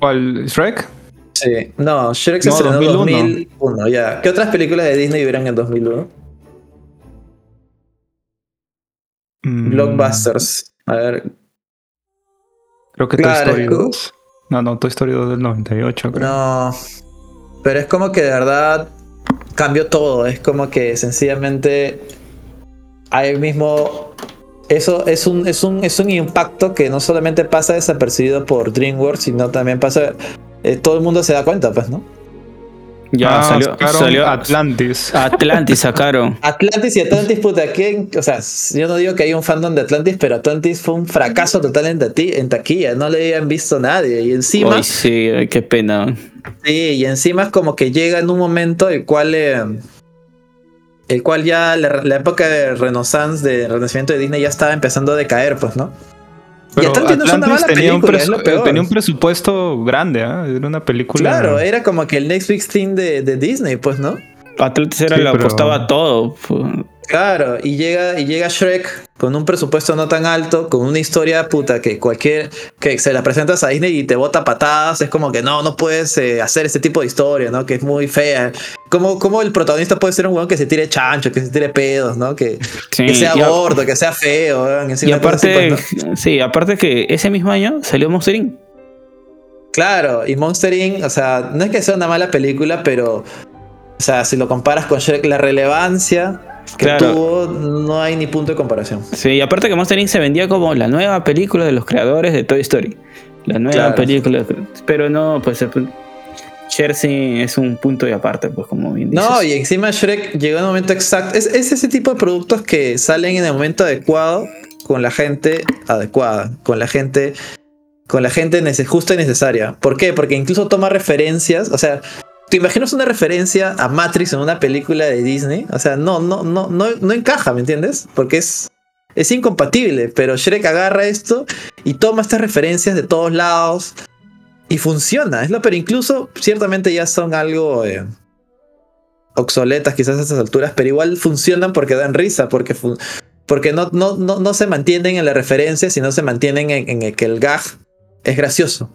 ¿Cuál? ¿Shrek? Sí. No, Shrek se No, estrenó en 2001. 2001, ya. ¿Qué otras películas de Disney hubieran en 2001? Mm, Blockbusters. A ver, Creo que Claro, Toy Story es- 2. No, no, Toy Story 2 del 98, creo. No. Pero es como que de verdad cambió todo. Es como que sencillamente ahí mismo. Eso es un, es un, es un impacto que no solamente pasa desapercibido por DreamWorks, sino también pasa. eh, todo el mundo se da cuenta, pues, ¿no? Ya Ah, salió, Atlantis. Atlantis sacaron. Atlantis y Atlantis, puta, ¿quién? O sea, yo no digo que hay un fandom de Atlantis, pero Atlantis fue un fracaso total en, taquilla. No le habían visto nadie. Y encima. Ay, sí, ay, qué pena. Sí, y encima es como que llega en un momento el cual eh, el cual ya la, la época de Renaissance, de renacimiento de Disney ya estaba empezando a decaer, pues, ¿no? Y Atlantis Atlantis tenía, un es tenía un presupuesto grande, ¿ah? Era una película. Claro, era como que el next big thing de, de Disney, pues, ¿no? Atlantis era Sí, lo pero- apostaba todo. fu- Claro, y llega, y llega Shrek con un presupuesto no tan alto, con una historia puta que cualquier que se la presentas a Disney y te bota patadas, es como que no, no puedes eh, hacer este tipo de historia, ¿no? Que es muy fea. ¿Cómo, cómo el protagonista puede ser un weón que se tire chancho, que se tire pedos, ¿no? Que, Sí, que sea a- gordo, que sea feo, weón, así Y así, aparte, pues, ¿no? sí, aparte que ese mismo año salió Monster Inc. Claro, y Monster Inc., o sea, no es que sea una mala película, pero, o sea, si lo comparas con Shrek, la relevancia que Claro. tuvo, no hay ni punto de comparación. Sí, y aparte que Monster Inc. se vendía como la nueva película de los creadores de Toy Story. La nueva Claro. película. Pero no, pues sí es un punto de aparte, pues como bien dices. No, y encima Shrek llegó en el momento exacto. Es, es ese tipo de productos que salen en el momento adecuado con la gente adecuada, con la gente, con la gente justa y necesaria. ¿Por qué? Porque incluso toma referencias. O sea, ¿te imaginas una referencia a Matrix en una película de Disney? O sea, no, no, no, no, no encaja, ¿me entiendes? Porque es. Es incompatible, pero Shrek agarra esto y toma estas referencias de todos lados y funciona. Es pero incluso ciertamente ya son algo eh, obsoletas quizás a estas alturas, pero igual funcionan porque dan risa, porque, porque no, no, no, no se mantienen en la referencia, sino se mantienen en, en el que el gag es gracioso.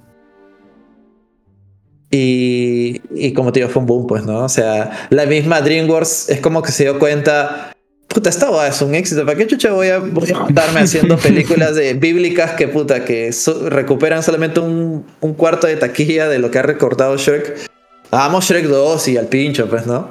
Y, y como te digo, fue un boom, pues, ¿no? O sea, la misma DreamWorks es como que se dio cuenta. Puta, esta hueá es un éxito. ¿Para qué chucha voy a, voy a estarme haciendo películas de bíblicas que puta, que so- recuperan solamente un, un cuarto de taquilla de lo que ha recortado Shrek? Hagamos Shrek 2 y al pincho, pues, ¿no?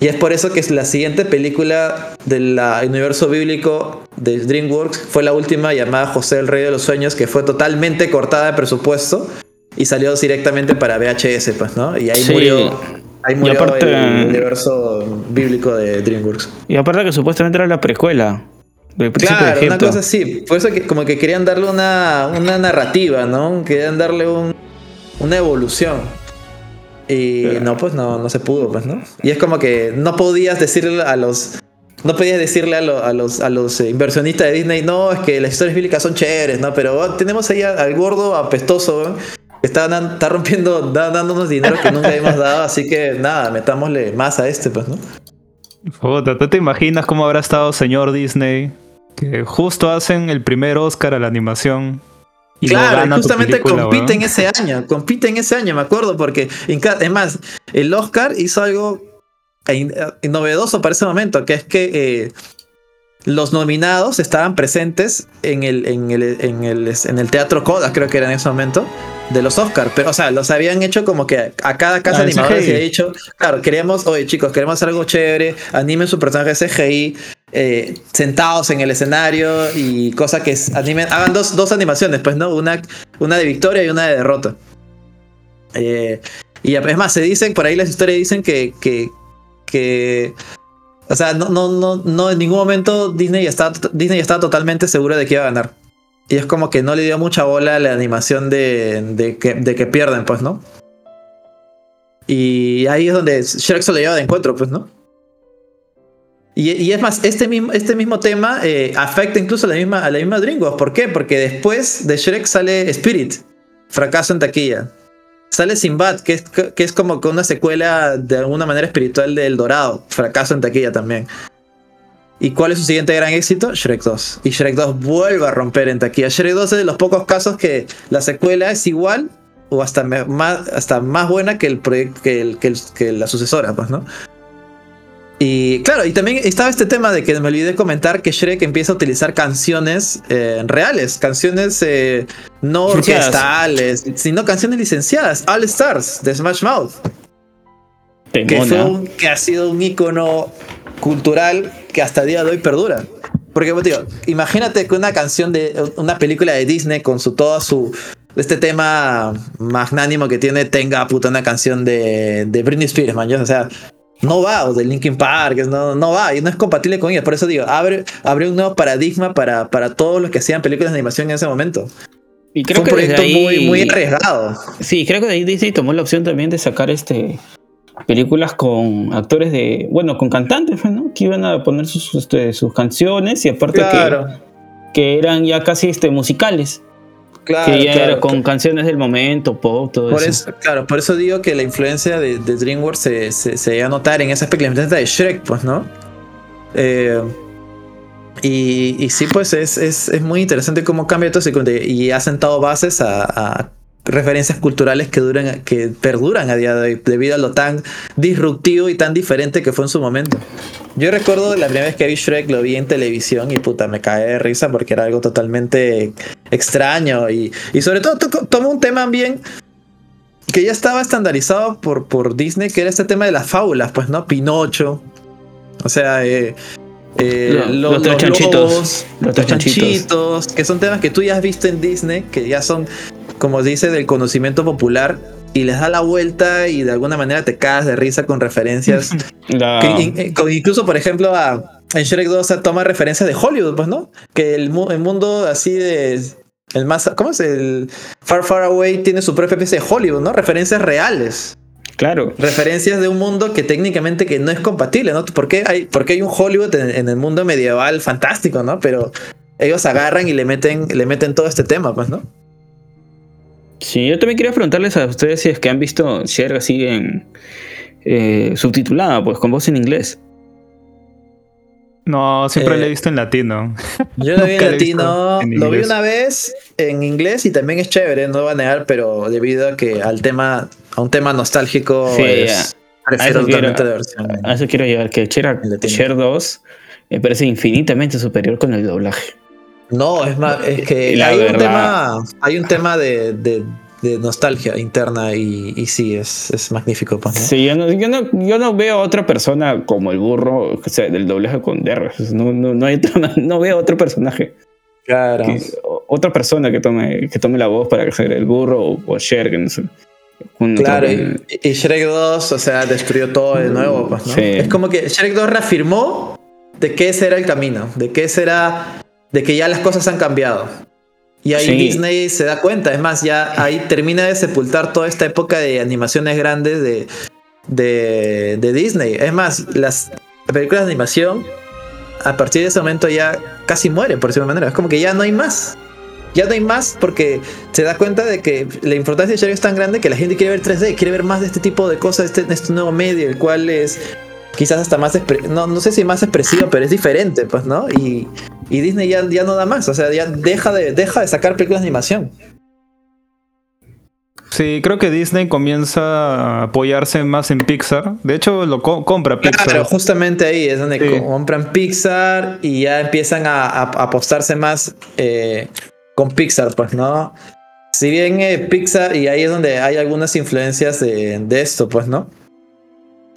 Y es por eso que la siguiente película del universo bíblico de DreamWorks fue la última llamada José el Rey de los Sueños, que fue totalmente cortada de presupuesto y salió directamente para VHS, pues, ¿no? Y ahí Sí. murió, ahí Y murió aparte- el universo bíblico de DreamWorks. Y aparte que supuestamente era la precuela. Del Claro, de una cosa así. Por eso que como que querían darle una, una narrativa, ¿no? Querían darle un, una evolución. Y no, pues no, no se pudo, pues, ¿no? Y es como que no podías decirle a los. No podías decirle a, lo- a los, a los eh, inversionistas de Disney, no, es que las historias bíblicas son chéveres, ¿no? Pero oh, tenemos ahí al, al gordo apestoso, ¿no? Está, rompiendo, da- dándonos dinero que nunca hemos dado, así que nada, metámosle más a este, pues, ¿no? ¿tú te imaginas cómo habrá estado señor Disney? Que justo hacen el primer Oscar a la animación. Y claro, gana justamente película, compiten ese año, compiten ese año, me acuerdo, porque en es más, el Oscar hizo algo eh, novedoso para ese momento, que es que eh, los nominados estaban presentes en el, en el, en el, en el Teatro Coda, creo que era en ese momento, de los Oscar, pero o sea, los habían hecho como que a cada casa Ah, animadora se había dicho, claro, queremos, oye chicos, queremos hacer algo chévere, animen su personaje CGI, eh, sentados en el escenario y cosa que animen, hagan dos, dos animaciones, pues, ¿no? Una, una de victoria y una de derrota. Eh, y es más, se dicen, por ahí las historias dicen que, que, que o sea, no, no, no, no, en ningún momento Disney está, Disney está totalmente segura de que iba a ganar. Y es como que no le dio mucha bola la animación de, de, que, de que pierden, pues, ¿no? Y ahí es donde Shrek se lo lleva de encuentro, pues, ¿no? Y, y es más, este mismo, este mismo tema eh, afecta incluso a la misma, a misma DreamWorks. ¿Por qué? Porque después de Shrek sale Spirit, fracaso en taquilla. Sale Sinbad, que es, que es como una secuela de alguna manera espiritual de El Dorado, fracaso en taquilla también. ¿Y cuál es su siguiente gran éxito? Shrek 2. Y Shrek 2 vuelve a romper en taquilla. Shrek 2 es de los pocos casos que la secuela es igual o hasta, más, hasta más buena que, el proyecto, que, el- que el- que la sucesora, pues, ¿no? Y claro, y también estaba este tema de que me olvidé comentar que Shrek empieza a utilizar canciones eh, reales, canciones eh, no orquestales, sino canciones licenciadas. All Stars de Smash Mouth que, fue un- que ha sido un icono cultural que hasta el día de hoy perdura. Porque, pues, tío, imagínate que una canción de una película de Disney con su todo su este tema magnánimo que tiene tenga puta una canción de, de Britney Spears, man. yo, O sea, no va, o de Linkin Park, no, no va, y no es compatible con ella. Por eso digo, abre, abre un nuevo paradigma para, para todos los que hacían películas de animación en ese momento. Y Fue creo un que proyecto ahí, muy, muy arriesgado. Sí, creo que de ahí Disney tomó la opción también de sacar este películas con actores de, bueno, con cantantes, pues, ¿no? Que iban a poner sus, este, sus canciones y aparte Claro, que, que eran ya casi este, musicales. claro. que ya claro, era con claro. canciones del momento, pop, todo Por eso. eso, claro, por eso digo que la influencia de, de DreamWorks se, se, se a notar en esa película de Shrek, pues, ¿no? Eh, y, y sí, pues es, es, es muy interesante cómo cambia todo y- y ha sentado bases a, a referencias culturales que duran, que perduran a día de hoy, debido a lo tan disruptivo y tan diferente que fue en su momento. Yo recuerdo la primera vez que vi Shrek, lo vi en televisión y puta, me caí de risa porque era algo totalmente extraño y, y sobre todo to- toma un tema bien que ya estaba estandarizado por, por Disney, que era este tema de las fábulas, pues, ¿no? Pinocho. O sea, eh, eh, Lo- lo- los tres chanchitos. lobos, Los los tres chanchitos. chanchitos, que son temas que tú ya has visto en Disney, que ya son, como dice, del conocimiento popular, y les da la vuelta y de alguna manera te cagas de risa con referencias. Que eh, incluso, por ejemplo, a, en Shrek 2 se toma referencias de Hollywood, pues, ¿no? Que el, el mundo así de. El más. ¿Cómo es? El Far Far Away tiene su propia especie de Hollywood, ¿no? Referencias reales. claro. Referencias de un mundo que técnicamente que no es compatible, ¿no? ¿Por qué hay, por qué hay un Hollywood en, en el mundo medieval fantástico, ¿no? Pero ellos agarran y le meten, le meten todo este tema, pues, ¿no? Sí, yo también quería preguntarles a ustedes si es que han visto Shrek así en eh, subtitulada, pues con voz en inglés. No, siempre Eh, lo he visto en latino. Yo lo vi en latino, en lo vi una vez en inglés y también es chévere, no voy a negar, pero debido a que al tema, a un tema nostálgico, Sí, es, A prefiero eso quiero- totalmente la versión. A eso quiero llegar, que latino. Shrek 2 me parece infinitamente superior con el doblaje. No, es más, es que La hay un tema, hay un tema de, de- de nostalgia interna y, y sí, es, es magnífico. Pues, ¿no? Sí, yo no, yo, no, yo no veo a otra persona como el burro o sea, del doblaje con DR. No, no, no, hay no veo a otro personaje, Claro. que- otra persona que tome, que tome la voz para ser el burro o, o no sé. Claro, y, y Shrek 2, o sea, destruyó todo de nuevo, pues, ¿no? Sí. Es como que Shrek 2 reafirmó de que ese era el camino, de que ese era, de que ya las cosas han cambiado. Y ahí Sí. Disney se da cuenta, es más, ya ahí termina de sepultar toda esta época de animaciones grandes de, de, de Disney. Es más, las películas de animación, a partir de ese momento ya casi mueren, por decirlo de manera. Es como que ya no hay más. Ya no hay más porque se da cuenta de que la importancia de Shrek es tan grande que la gente quiere ver 3D, quiere ver más de este tipo de cosas, este, este nuevo medio, el cual es quizás hasta más, no, no sé si más expresivo, pero es diferente, pues, ¿no? Y, y Disney ya, ya no da más, o sea, ya deja de, deja de sacar películas de animación. Sí, creo que Disney comienza a apoyarse más en Pixar. De hecho, lo co- compra Pixar. Claro, justamente ahí es donde Sí. compran Pixar y ya empiezan a apostarse más eh, con Pixar, pues, ¿no? Si bien eh, Pixar, y ahí es donde hay algunas influencias de, de esto, pues, ¿no?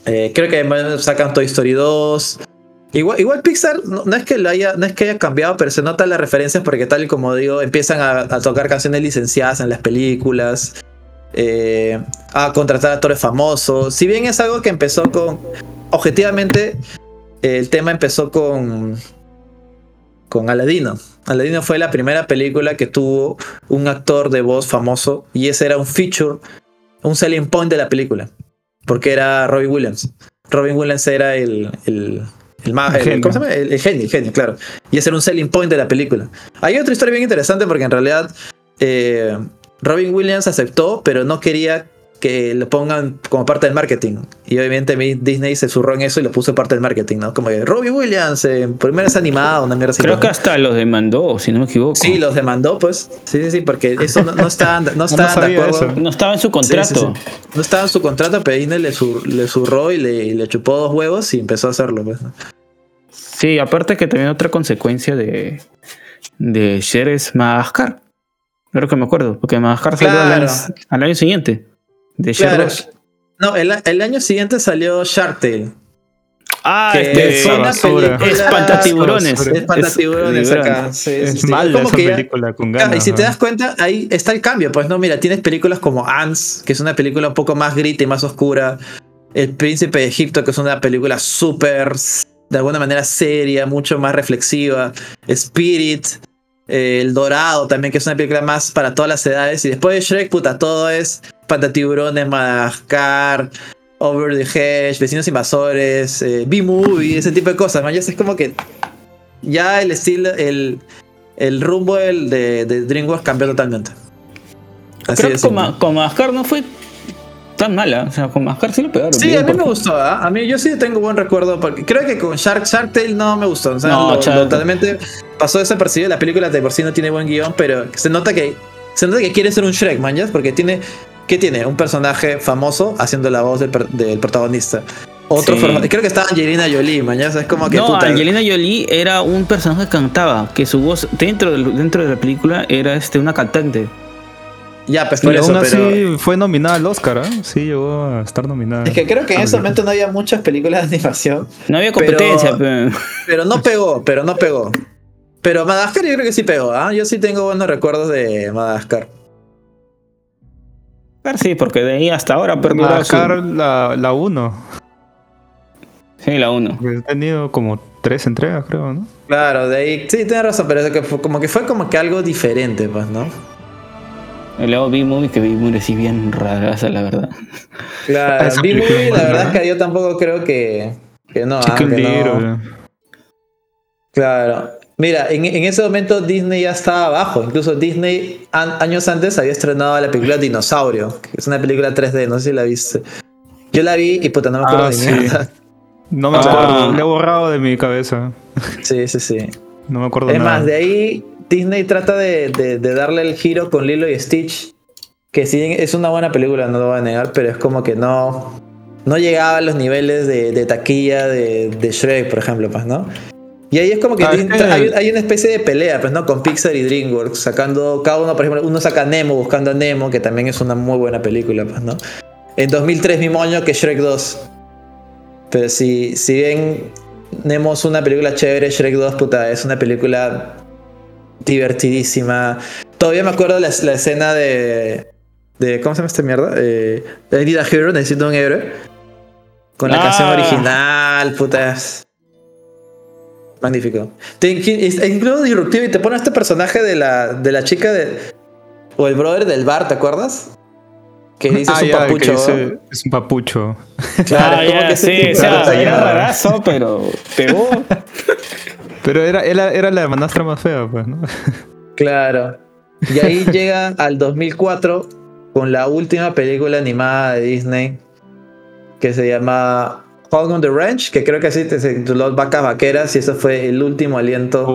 Eh, creo que sacan Toy Story 2. Igual, Pixar no, es que haya, no es que haya cambiado, pero se notan las referencias porque tal y como digo, empiezan a, a tocar canciones licenciadas en las películas. eh, a contratar actores famosos. Si bien es algo que empezó con. Objetivamente, el tema empezó con. Con Aladino. Aladino fue la primera película que tuvo un actor de voz famoso y ese era un feature, un selling point de la película. Porque era Robin Williams. Robin Williams era el. el el, ma- El el- genio. ¿Cómo se llama? El, el genio, el genio, claro. Y ese era un selling point de la película. Hay otra historia bien interesante porque en realidad eh, Robin Williams aceptó, pero no quería que lo pongan como parte del marketing. Y obviamente Disney se zurró en eso y lo puso parte del marketing, ¿no? Como que Robin Williams, eh, primero es animado, una mierda así. Creo ¿no? que hasta los demandó, si no me equivoco. Sí, los demandó, pues. Sí, sí, sí, porque eso no, no estaban, no no estaban de acuerdo. eso. No estaba en su contrato. sí, sí. No estaba en su contrato, pero Disney le, le zurró y le, y le chupó dos huevos y empezó a hacerlo, pues. ¿no? Sí, aparte que también otra consecuencia de, de Sher es Madagascar. Creo que me acuerdo, porque Madagascar salió al, Claro. año, al año siguiente. De Claro. 2. No, el, el año siguiente salió Shark Tale. Ah, que este, es una película- Espantatiburones. Espantatiburones Es- acá. Sí, Es sí. mala esa ya- película con Claro, ganas. y si te das cuenta, ahí está el cambio. Pues no, mira, tienes películas como Ants, que es una película un poco más grita y más oscura. El Príncipe de Egipto, que es una película súper, de alguna manera seria, mucho más reflexiva. Spirit, eh, El Dorado también, que es una película más para todas las edades. Y después de Shrek, puta, todo es Pantatiburones, Madagascar. Over the Hedge, Vecinos Invasores, eh, B-Movie, ese tipo de cosas, man. Ya es como que ya el estilo, el, el rumbo del- de, de DreamWorks cambió totalmente. Así Creo que con. Ma- con Mascar no fue tan mala. O sea, con Mascar sí lo pegaron. Sí, bien, a mí me gustó, ¿ah? A mí yo sí tengo buen recuerdo. Porque creo que con Shark, Shark Tale no me gustó. O sea, No, lo- Shark- totalmente pasó desapercibido. La película de por sí no tiene buen guion, pero se nota que se nota que quiere ser un Shrek, man. Porque tiene. ¿Qué tiene? Un personaje famoso haciendo la voz del, protagonista. Otro Sí. Creo que estaba Angelina Jolie, sea, es como que. No, puta, Angelina Jolie era un personaje que cantaba, que su voz dentro, del- dentro de la película era este, una cantante. Ya, pues Y por eso, aún pero. así fue nominada al Oscar, ¿ah? Sí, llegó a estar nominada. Es que creo que en ese momento no había muchas películas de animación. No había competencia, pero... Pero no pegó, pero no pegó. Pero Madagascar yo creo que sí pegó, ¿ah? Yo sí tengo buenos recuerdos de Madagascar. Pero sí, porque de ahí hasta ahora ha perdurado su- la, la 1. Sí, la 1. que Ha tenido como tres entregas, creo, ¿no? Claro, de ahí. Sí, tienes razón, pero es que fue, como que fue como que algo diferente, pues, ¿no? Y luego vi movie que vi movie sí bien raraza, la verdad. Claro, B-Movie, la verdad es que yo tampoco creo que. Que no, ah, que no. Little. Claro. Mira, en, en ese momento Disney ya estaba abajo. Incluso Disney an- años antes había estrenado la película Dinosaurio, que es una película 3D, no sé si la viste. Yo la vi y puta, no me acuerdo Ah, de sí. mierda. No me Ah. acuerdo, le he borrado de mi cabeza. Sí, sí, sí. No me acuerdo Es nada. más, de ahí Disney trata de, de- de darle el giro con Lilo y Stitch. Que sí es una buena película, no lo voy a negar, pero es como que no. No llegaba a los niveles de, de taquilla de, de Shrek, por ejemplo, pues, ¿no? Y ahí es como que Ah, hay, hay una especie de pelea, pues, ¿no? Con Pixar y DreamWorks, sacando cada uno, por ejemplo, uno saca Nemo buscando a Nemo, que también es una muy buena película, pues, ¿no? En 2003 mismo año que Shrek 2. Pero si, si bien Nemo es una película chévere, Shrek 2, puta, es una película divertidísima. Todavía me acuerdo la, la escena de, de. ¿Cómo se llama esta mierda? Eh, I Need a Hero, necesito un héroe. Con la Ah. canción original, puta. Es Magnífico. Te, es- es incluso disruptivo y te pone este personaje de la, de la chica de. O el brother del bar, ¿te acuerdas? Que dice Ah, su ya, que papucho. dice- es un papucho. Claro, Ah, es que sí, o sea, era rarazo, pero pegó. Pero era, era, era la hermanastra más fea, pues, ¿no? Claro. Y ahí llega al 2004 con la última película animada de Disney que se llama Hog on the Ranch, que creo que así se tituló Vacas Vaqueras y eso fue el último aliento.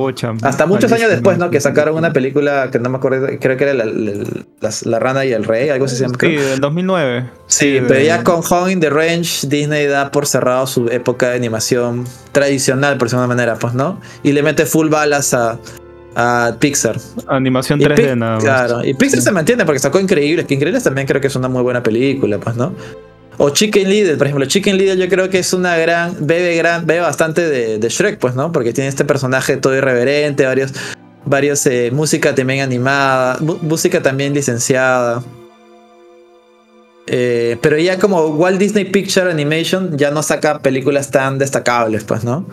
Hasta muchos años después, ¿no? Que sacaron una película que no me acuerdo, creo que era La, la- Rana y el Rey, algo así. Sí, creo. del 2009. Sí, de- pero ya con Hog in the Range, Disney da por cerrado su época de animación tradicional, por decirlo de manera, pues, ¿no? Y le mete full balas a, a Pixar. Animación Y 3D Pi- nada más. Claro, y Pixar se mantiene porque sacó Increíbles, que Increíbles también creo que es una muy buena película, pues, ¿no? O Chicken Little, por ejemplo, Chicken Little yo creo que es una gran, bebe gran, bebe bastante de, Shrek, pues, ¿no? Porque tiene este personaje todo irreverente, varios, varios, eh, música también animada, música también licenciada. Eh, pero ya como Walt Disney Picture Animation ya no saca películas tan destacables, pues, ¿no?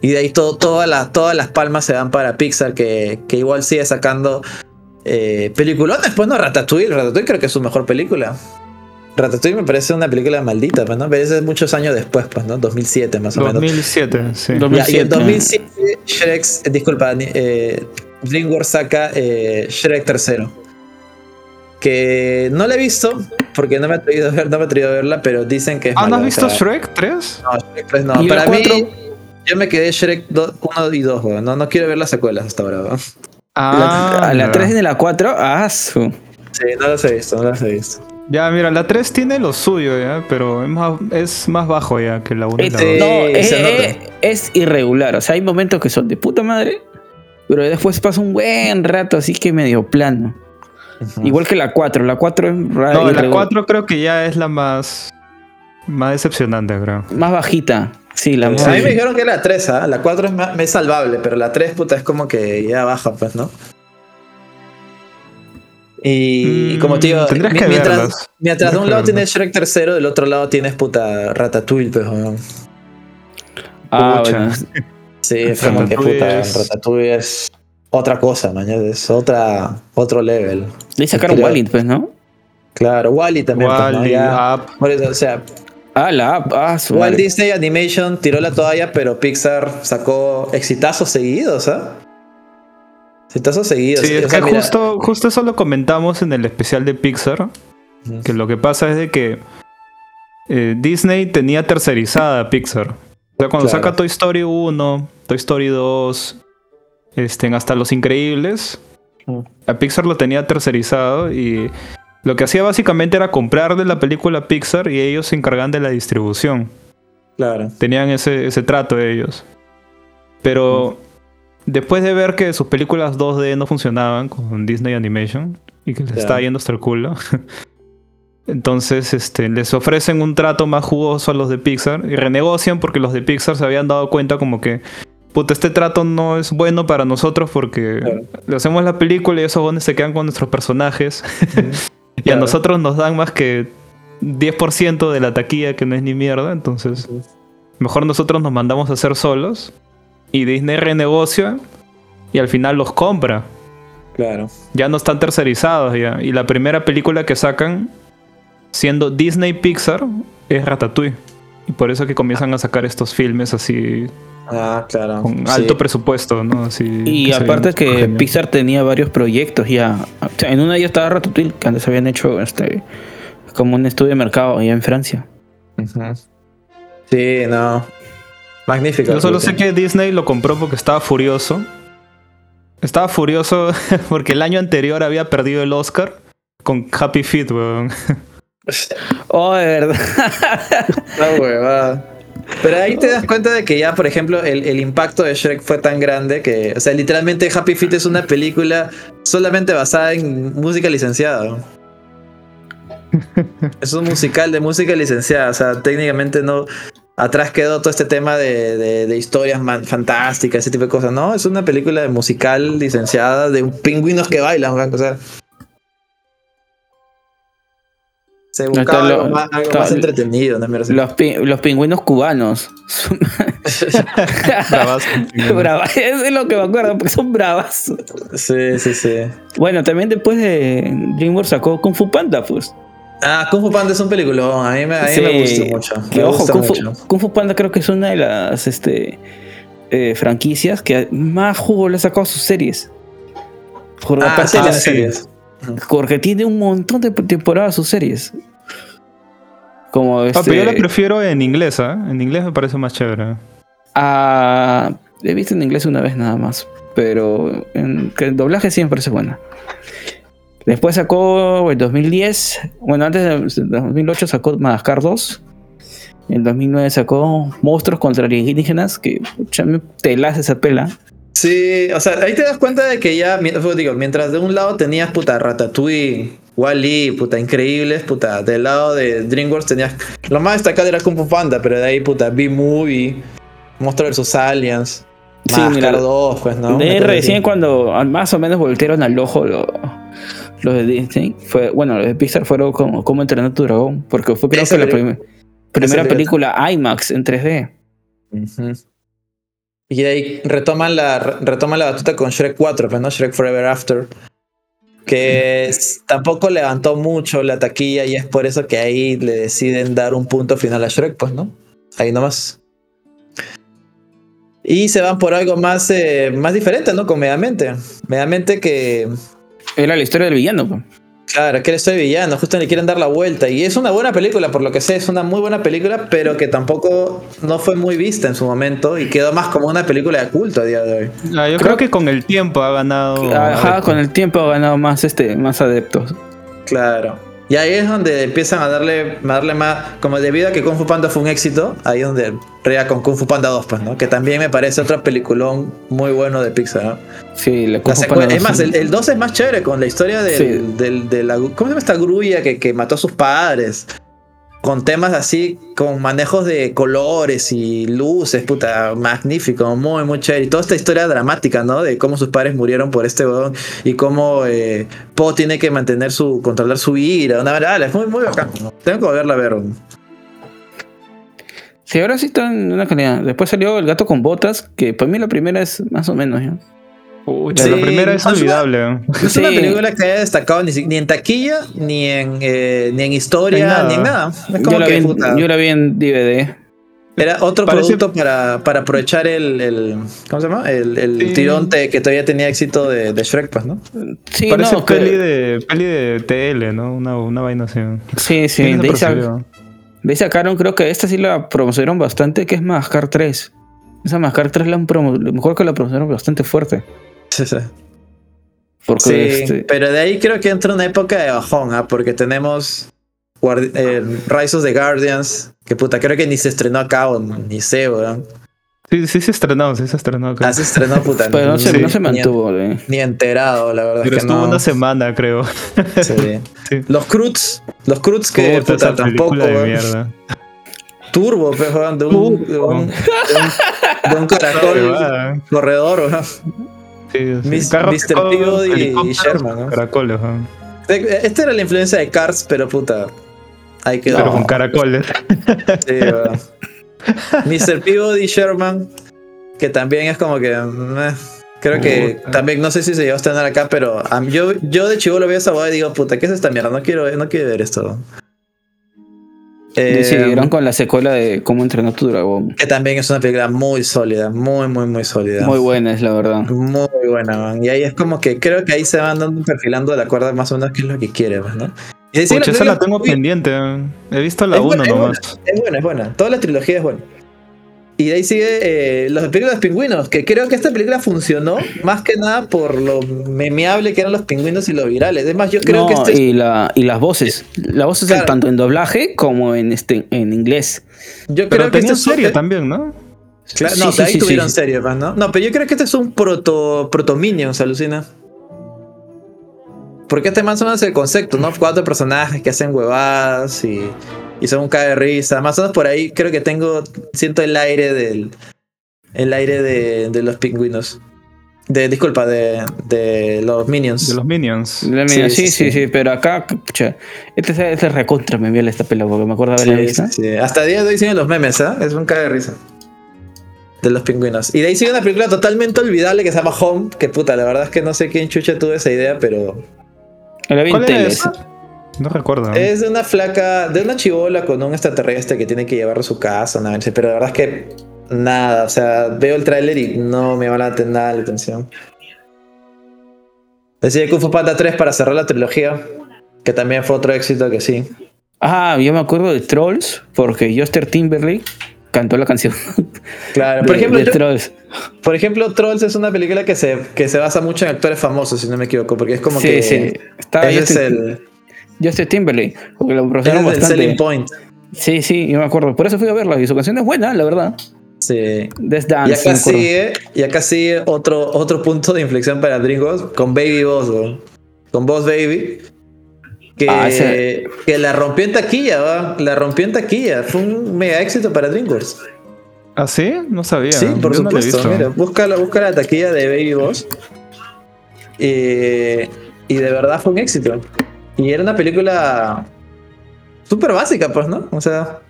Y de ahí todo, las, todas las palmas se van para Pixar, que, que igual sigue sacando eh, peliculones, pues, ¿no? Ratatouille, Ratatouille creo que es su mejor película. Ratatouille me parece una película maldita, pues, ¿no? Pero es muchos años después, pues, ¿no? 2007 más o menos. 2007, sí. Dos- Ya, y en 2007. 2007 Shrek, eh, disculpa, eh, DreamWorks saca eh, Shrek tercero. Que no la he visto, porque no me he atrevido a ver, no me he atrevido a verla, pero dicen que es Ah, ¿no mala, has o visto sea, Shrek 3? No, Shrek 3 no. ¿Y la Para mí, cuatro? yo me quedé Shrek 1 y 2, weón. No, no quiero ver las secuelas hasta ahora, weón. Ah, a la ya. 3 y la 4, ah, su. Sí, no las he visto, no las he visto. Ya, mira, la 3 tiene lo suyo, ya, pero es más, es más bajo ya que la 1 y la Este- 2. No, Sí, es, se nota. es- es irregular. O sea, hay momentos que son de puta madre, pero después pasa un buen rato así que medio plano. Igual que la 4. La 4 es ra- No, la irregular. 4 creo que ya es la más, más decepcionante, creo. Más bajita. Sí, la más A mí me dijeron que la 3, ¿ah? La 4 es, más- es salvable, pero la 3, puta, es como que ya baja, pues, ¿no? Y Mm, como te digo, mientras, de un lado tienes Shrek tercero, del otro lado tienes puta Ratatouille, pues, weón. Ah, bueno. Sí, es como que puta, Ratatouille es otra cosa, mañana, es otra, otro level. Le sacaron Creo- Wallet, pues, ¿no? Claro, Wally también, pues, ¿no? Eso, o sea, Ah, la app. Ah, su Walt madre. Disney Animation tiró la toalla, pero Pixar sacó exitazos seguidos, ¿ah? Exitazos seguidos. Sí, O sea, mira, justo, justo eso lo comentamos en el especial de Pixar. Que lo que pasa es de que eh, Disney tenía tercerizada a Pixar. O sea, cuando Claro. saca Toy Story 1, Toy Story 2, este, hasta Los Increíbles, Mm. a Pixar lo tenía tercerizado y lo que hacía básicamente era comprarle la película a Pixar y ellos se encargaban de la distribución. Claro. Tenían ese, ese trato ellos. Pero después de ver que sus películas 2D no funcionaban con Disney Animation y que les Claro. estaba yendo hasta el culo, entonces este, les ofrecen un trato más jugoso a los de Pixar y renegocian porque los de Pixar se habían dado cuenta como que, puta, este trato no es bueno para nosotros porque Claro. le hacemos la película y esos bones se quedan con nuestros personajes y a nosotros nos dan más que 10% de la taquilla que no es ni mierda, entonces mejor nosotros nos mandamos a hacer solos y Disney renegocia y al final los compra. Claro. Ya no están tercerizados ya. Y la primera película que sacan, siendo Disney Pixar, es Ratatouille. Y por eso que comienzan a sacar estos filmes así, Ah, claro. con Sí. alto presupuesto, ¿no? Así, Y que aparte que genial. Pixar tenía varios proyectos ya. O sea, en una de ellas estaba Ratatouille, que antes habían hecho este como un estudio de mercado allá en Francia. Sí, no. Magnífico. Yo solo sé que Disney lo compró porque estaba furioso. Estaba furioso porque el año anterior había perdido el Oscar con Happy Feet, weón. Oh, de verdad. La huevada. Pero ahí te das cuenta de que ya, por ejemplo, el, el impacto de Shrek fue tan grande que, o sea, literalmente Happy Feet es una película solamente basada en música licenciada. Es un musical de música licenciada, o sea, técnicamente no... Atrás quedó todo este tema de, de- de historias man- fantásticas, ese tipo de cosas. No, es una película de musical licenciada de pingüinos que bailan, weón, o sea... Se lo- algo más, algo está- más entretenido, ¿no? Me parece. Los, pi- los pingüinos cubanos. Bravas. Bravas. Eso es lo que me acuerdo, porque son bravas. Sí, sí, sí. Bueno, también después de DreamWorks sacó Kung Fu Panda, pues. Ah, Kung Fu Panda es un peliculón. A mí me, a mí Sí, me gusta mucho. Que me ojo, Kung Fu, mucho. Kung Fu Panda creo que es una de las este, eh, franquicias que más jugo le ha sacado a sus series. Porque Ah, aparte sí, la- las series. porque tiene un montón de temporadas sus series. Como Ah, este, pero yo la prefiero en inglés, ¿ah? En inglés me parece más chévere. ah, he visto en inglés una vez nada más. Pero en, que el doblaje siempre es buena. Después sacó en 2010, bueno, antes de 2008 sacó Madagascar 2. En 2009 sacó Monstruos contra alienígenas, que pucha, me telas esa pela. Sí, o sea, ahí te das cuenta de que ya, digo, mientras de un lado tenías puta Ratatouille, Wally, puta increíbles, puta, del lado de DreamWorks tenías. Lo más destacado era Kung Fu Panda, pero de ahí, puta, B-Movie, Monstruo vs. Aliens, Sí, Madagascar mira, 2, pues, ¿no? de recién cuando más o menos voltearon al ojo lo- los de Disney, fue, bueno, los de Pixar fueron como, como entrenar tu dragón, porque fue creo que la prim- primera película- IMAX en 3D. Ujú. Y de ahí retoman la, retoman la batuta con Shrek 4, pues, ¿no? Shrek Forever After. Que es- tampoco levantó mucho la taquilla y es por eso que ahí le deciden dar un punto final a Shrek, pues, ¿no? Ahí nomás. Y se van por algo más, eh, más diferente, ¿no? Con Megamente. Megamente que, Era la historia del villano. claro, que él soy villano, justo le quieren dar la vuelta. Y es una buena película, por lo que sé, es una muy buena película, pero que tampoco no fue muy vista en su momento y quedó más como una película de culto a día de hoy. Ah, yo creo, que con el tiempo ha ganado. Ajá, adeptos. con el tiempo ha ganado más, este, más adeptos. Claro. Y ahí es donde empiezan a darle, a darle más, como debido a que Kung Fu Panda fue un éxito, ahí es donde rea con Kung Fu Panda 2, pues, ¿no? Que también me parece otro peliculón muy bueno de Pixar, ¿no? Sí, la Kung Fu es más, el, el 2 es más chévere con la historia del, Sí. del- de la... ¿Cómo se llama esta grulla que, que mató a sus padres? Con temas así, con manejos de colores y luces, puta, magnífico, muy, muy chévere. Y toda esta historia dramática, ¿no? De cómo sus padres murieron por este huevón y cómo eh, Po tiene que mantener su, controlar su ira. Una verdad, es muy, muy bacán. Tengo que volverla a ver. Sí, ahora sí está en una calidad. Después salió El gato con botas, que para mí la primera es más o menos, ¿ya? Pucha, Sí, la primera es no es una- olvidable. No es una Sí. película que haya destacado ni, ni en taquilla, ni en, eh, ni en historia, En nada. ni en nada. Es Yo como la, que vi en, puta, yo la vi en DVD. era otro Parece- producto para, para aprovechar el, el- ¿cómo se llama? El, el Sí. tirón te- que todavía tenía éxito de, de Shrek, pues, ¿no? Sí, Parece no, que- peli, de, peli de TL, ¿no? Una, una vaina así. sí, sí. De ahí, sacaron, creo que esta sí la promocionaron bastante, que es Mascar 3. Esa Mascar 3 la han promo mejor que la promocionaron bastante fuerte. Sí, sí. Porque Sí, este, pero de ahí creo que entra una época de bajón, ¿ah? porque tenemos Guardi- eh, Rise of the Guardians, que puta, creo que ni se estrenó acá o ni sé, weón. Sí, sí se estrenó, sí se estrenó. creo. Ah, se estrenó, puta. pero no se, ni- no se ni- mantuvo. eh. Ni, enterado, la verdad Pero es que estuvo no. una semana, creo. Sí. Sí. Los Cruz, los Cruz que Puta, puta, tampoco, de weón. mierda. Turbo, pues, de un, de un, de un- de un caracol Huevada. corredor, weón. Sí, sí. Mis- Carros Mr. Peabody y Sherman, ¿no? Caracoles, ¿no? Esta era la influencia de Cars, pero puta. Ahí quedó. Pero con caracoles. Sí. Mr. Peabody Sherman, que también es como que. meh, creo que también, no sé si se llegó a estrenar acá, pero yo, yo de chivo lo veo esa boda y digo, puta, ¿qué es esta mierda? No quiero, no quiero ver esto. Eh, Decidieron con la secuela de Cómo entrenó tu dragón. que también es una película muy sólida, muy, muy, muy sólida. Muy buena es la verdad. Muy buena, man. Y ahí es como que creo que ahí se van dando perfilando de acuerdo más o menos qué es lo que quiere, man, ¿no? Y Pucha, esa la tengo muy- pendiente. He visto la Es 1 buena, es nomás. Es buena, es buena. Toda la trilogía es buena. Y de ahí sigue eh, las películas de los pingüinos, que creo que esta película funcionó más que nada por lo memeable que eran los pingüinos y los virales. Es más, yo creo No, que este es- y, la, y las voces. Las voces Claro. tanto en doblaje como en este en inglés. yo Pero creo que este serie también, ¿no? Claro, Sí, no, sí, de ahí sí, tuvieron sí. serie, pues, ¿no? No, pero yo creo que este es un proto, proto Minions, alucina. Porque este más o menos es el concepto, ¿no? Cuatro personajes que hacen huevadas y, y son un cae de risa. Más o menos por ahí creo que tengo, siento el aire del, el aire de, de los pingüinos. De, disculpa, de, de los Minions. De los Minions. Sí, sí, sí, sí, sí. sí, pero acá, pucha, este es este es recontra me esta pela porque me acuerdo haberla Sí, visto. sí, sí. Hasta el día de hoy siguen los memes, ¿ah? Es un cae de risa. De los pingüinos. Y de ahí sigue una película totalmente olvidable que se llama Home. Que puta, la verdad es que no sé quién chucha tuvo esa idea, pero. La vi en ¿Cuál era tele. esa? No recuerdo. Es de una flaca, de una chivola con un extraterrestre que tiene que llevarlo a su casa, una vez, pero la verdad es que nada, o sea, veo el tráiler y no me van a tener nada la atención. Decide Kung Fu Panda 3 para cerrar la trilogía, que también fue otro éxito que sí. Ah, yo me acuerdo de Trolls porque Justin Timberlake cantó la canción. Claro, por de- ejemplo, de yo- Trolls. por ejemplo, Trolls es una película que se, que se basa mucho en actores famosos, si no me equivoco, porque es como Sí, que sí. Estaba ese es el, Justin Timberlake porque lo ese promocionaron es el bastante. selling point. Sí, sí, yo me acuerdo. Por eso fui a verla y su canción es buena, la verdad. Sí. Y Dance. acá sigue, y acá sigue otro, otro punto de inflexión para DreamWorks con Baby Boss, weón. con Boss Baby. Que, Ah, ese- que la rompió en taquilla, ¿va? la rompió en taquilla. Fue un mega éxito para DreamWorks. ¿Ah, sí? No sabía. Sí, por Yo no la he supuesto. visto. Mira, busca la, busca la taquilla de Baby Boss. Eh, y de verdad fue un éxito. Y era una película súper básica, pues, ¿no? O sea,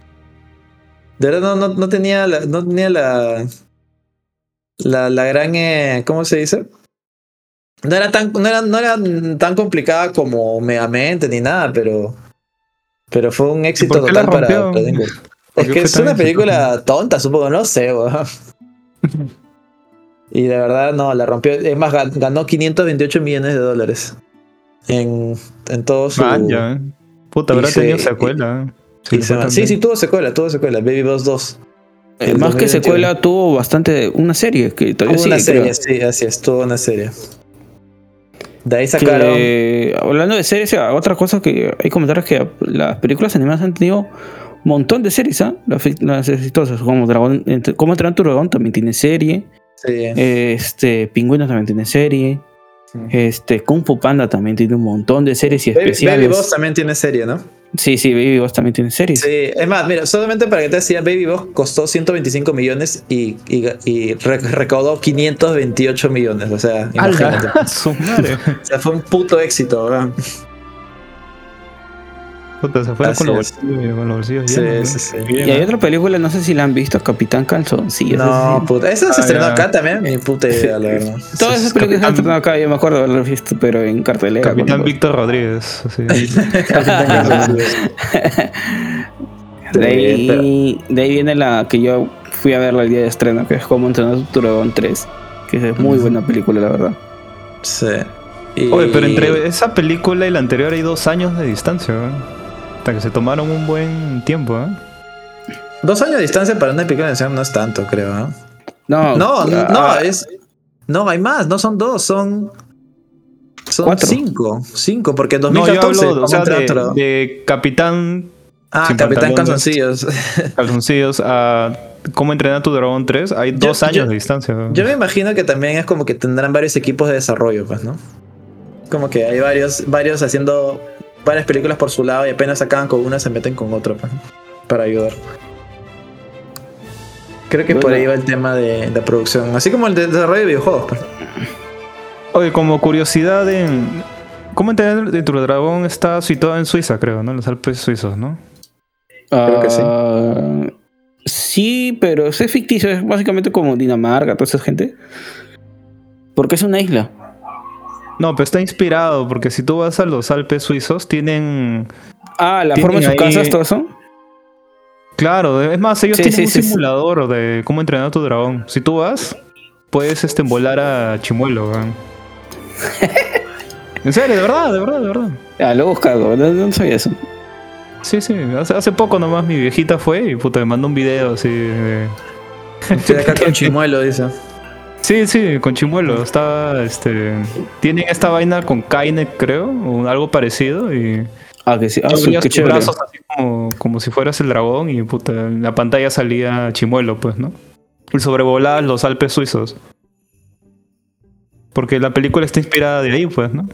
de verdad no, no, no tenía la, no tenía la, la, la gran, eh, ¿cómo se dice? No era tan, no era, no era tan complicada como Megamente ni nada, pero, pero fue un éxito la total para. ¿Por Es que es una película tonta, supongo, no sé, weón. Y de verdad, no, la rompió. Es más, gan- ganó 528 millones de dólares. En, en todo su. Vaya, ¿eh? Puta, habrá se- tenido secuela. ¿eh? y se- sí, sí, tuvo secuela, tuvo secuela. Baby Boss 2. Eh, más que 2021. secuela, tuvo bastante. Una serie que todavía Tuvo una creo. serie, sí, así es, tuvo una serie. De ahí sacaron. Que, hablando de series, ah, otra cosa que hay comentarios que las películas animadas han tenido un montón de series, ¿ah? Las, fi- las exitosas, como Dragón, como Dragón también tiene serie, Sí. este, Pingüinos también tiene serie, Sí. este, Kung Fu Panda también tiene un montón de series y especiales. Baby Boss también tiene serie, ¿no? Sí, sí, Baby Boss también tiene series. Sí, es más, mira, solamente para que te decía, Baby Boss costó 125 millones y, y, y re- recaudó 528 millones. O sea, imagínate. ¡Hala! Su madre. O sea, fue un puto éxito, ¿verdad? Puta, se fueron Así con los, bolsillos, con los bolsillos Sí, llenos, sí, ¿no? sí. Bien, Y hay ¿no? otra película, no sé si la han visto, Capitán Calzoncillo. No, puta. Eso se Ah, estrenó ya. acá también. Ni puta idea, la verdad. Todas esas películas se han Capitán- estrenado acá, yo me acuerdo de haberlo visto, pero en cartelera. Capitán Víctor Rodríguez. así. De ahí, de ahí viene la que yo fui a verla el día de estreno, que es como entrenar tu dragón 3. Que es muy buena película, la verdad. Sí. Y- Oye, pero entre esa película y la anterior hay dos años de distancia, ¿eh? Hasta que se tomaron un buen tiempo, ¿eh? Dos años de distancia para una película de acción no es tanto, creo. ¿eh? No, No, no, ah, es. No, hay más. No son dos, son. Son Cuatro. cinco. Cinco, porque en No, yo 2014. hablo o sea, de, Capitán ah, Capitán. Calzoncillos. Calzoncillos a Cómo entrenar tu dragón 3. Hay Yo- dos años yo- de distancia. Yo me imagino que también es como que tendrán varios equipos de desarrollo, pues, ¿no? Como que hay varios, varios haciendo varias películas por su lado y apenas acaban con una se meten con otro, pues, para ayudar. Creo que por ahí va el tema de la producción, así como el de desarrollo de videojuegos. pues. Oye, como curiosidad en... ¿Cómo entrenar a tu dragón está situado en Suiza, creo, ¿no? En los Alpes suizos, ¿no? creo que sí. ah, sí, pero es ficticio, es básicamente como Dinamarca, toda esa gente. Porque es una isla. No, pero está inspirado, porque si tú vas a los Alpes suizos, tienen... Ah, la Tienen forma de sus ahí- casas, todo eso. Claro, es más, ellos Sí, tienen sí, un sí, sí. simulador de cómo entrenar a tu dragón. Si tú vas, puedes este, volar a Chimuelo, weón. En serio, de verdad, de verdad, de verdad. Ah, lo he buscado, no, no sabía eso. Sí, sí, hace, hace poco nomás mi viejita fue y puta, me mandó un video así de... Estoy acá con Chimuelo, dice. Sí, sí, con Chimuelo. Está, este... Tienen esta vaina con Kainet, creo, o algo parecido y... Ah, que sí. Ah, qué chévere. brazos así como, como si fueras el dragón y puta, en la pantalla salía Chimuelo, pues, ¿no? Y sobrevolabas los Alpes suizos. Porque la película está inspirada de ahí, pues, ¿no?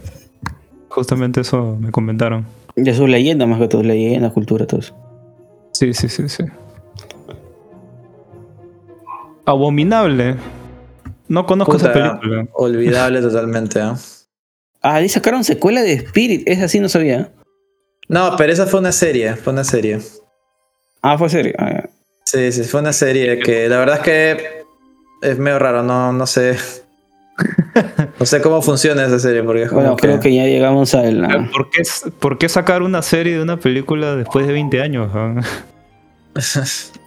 Justamente eso me comentaron. De sus leyendas, más que todo, leyenda, cultura, todo eso. Sí, sí, sí, sí. Abominable. No conozco esa película. Olvidable totalmente, ¿ah? Ah, y sacaron secuela de Spirit, es así, no sabía. No, pero esa fue una serie, fue una serie. Ah, fue serio. Ah. Sí, sí, fue una serie que la verdad es que es medio raro, no, no sé. No sé cómo funciona esa serie, porque es como Bueno, que... creo que ya llegamos a la. ¿Por qué, por qué sacar una serie de una película después de 20 años? ah?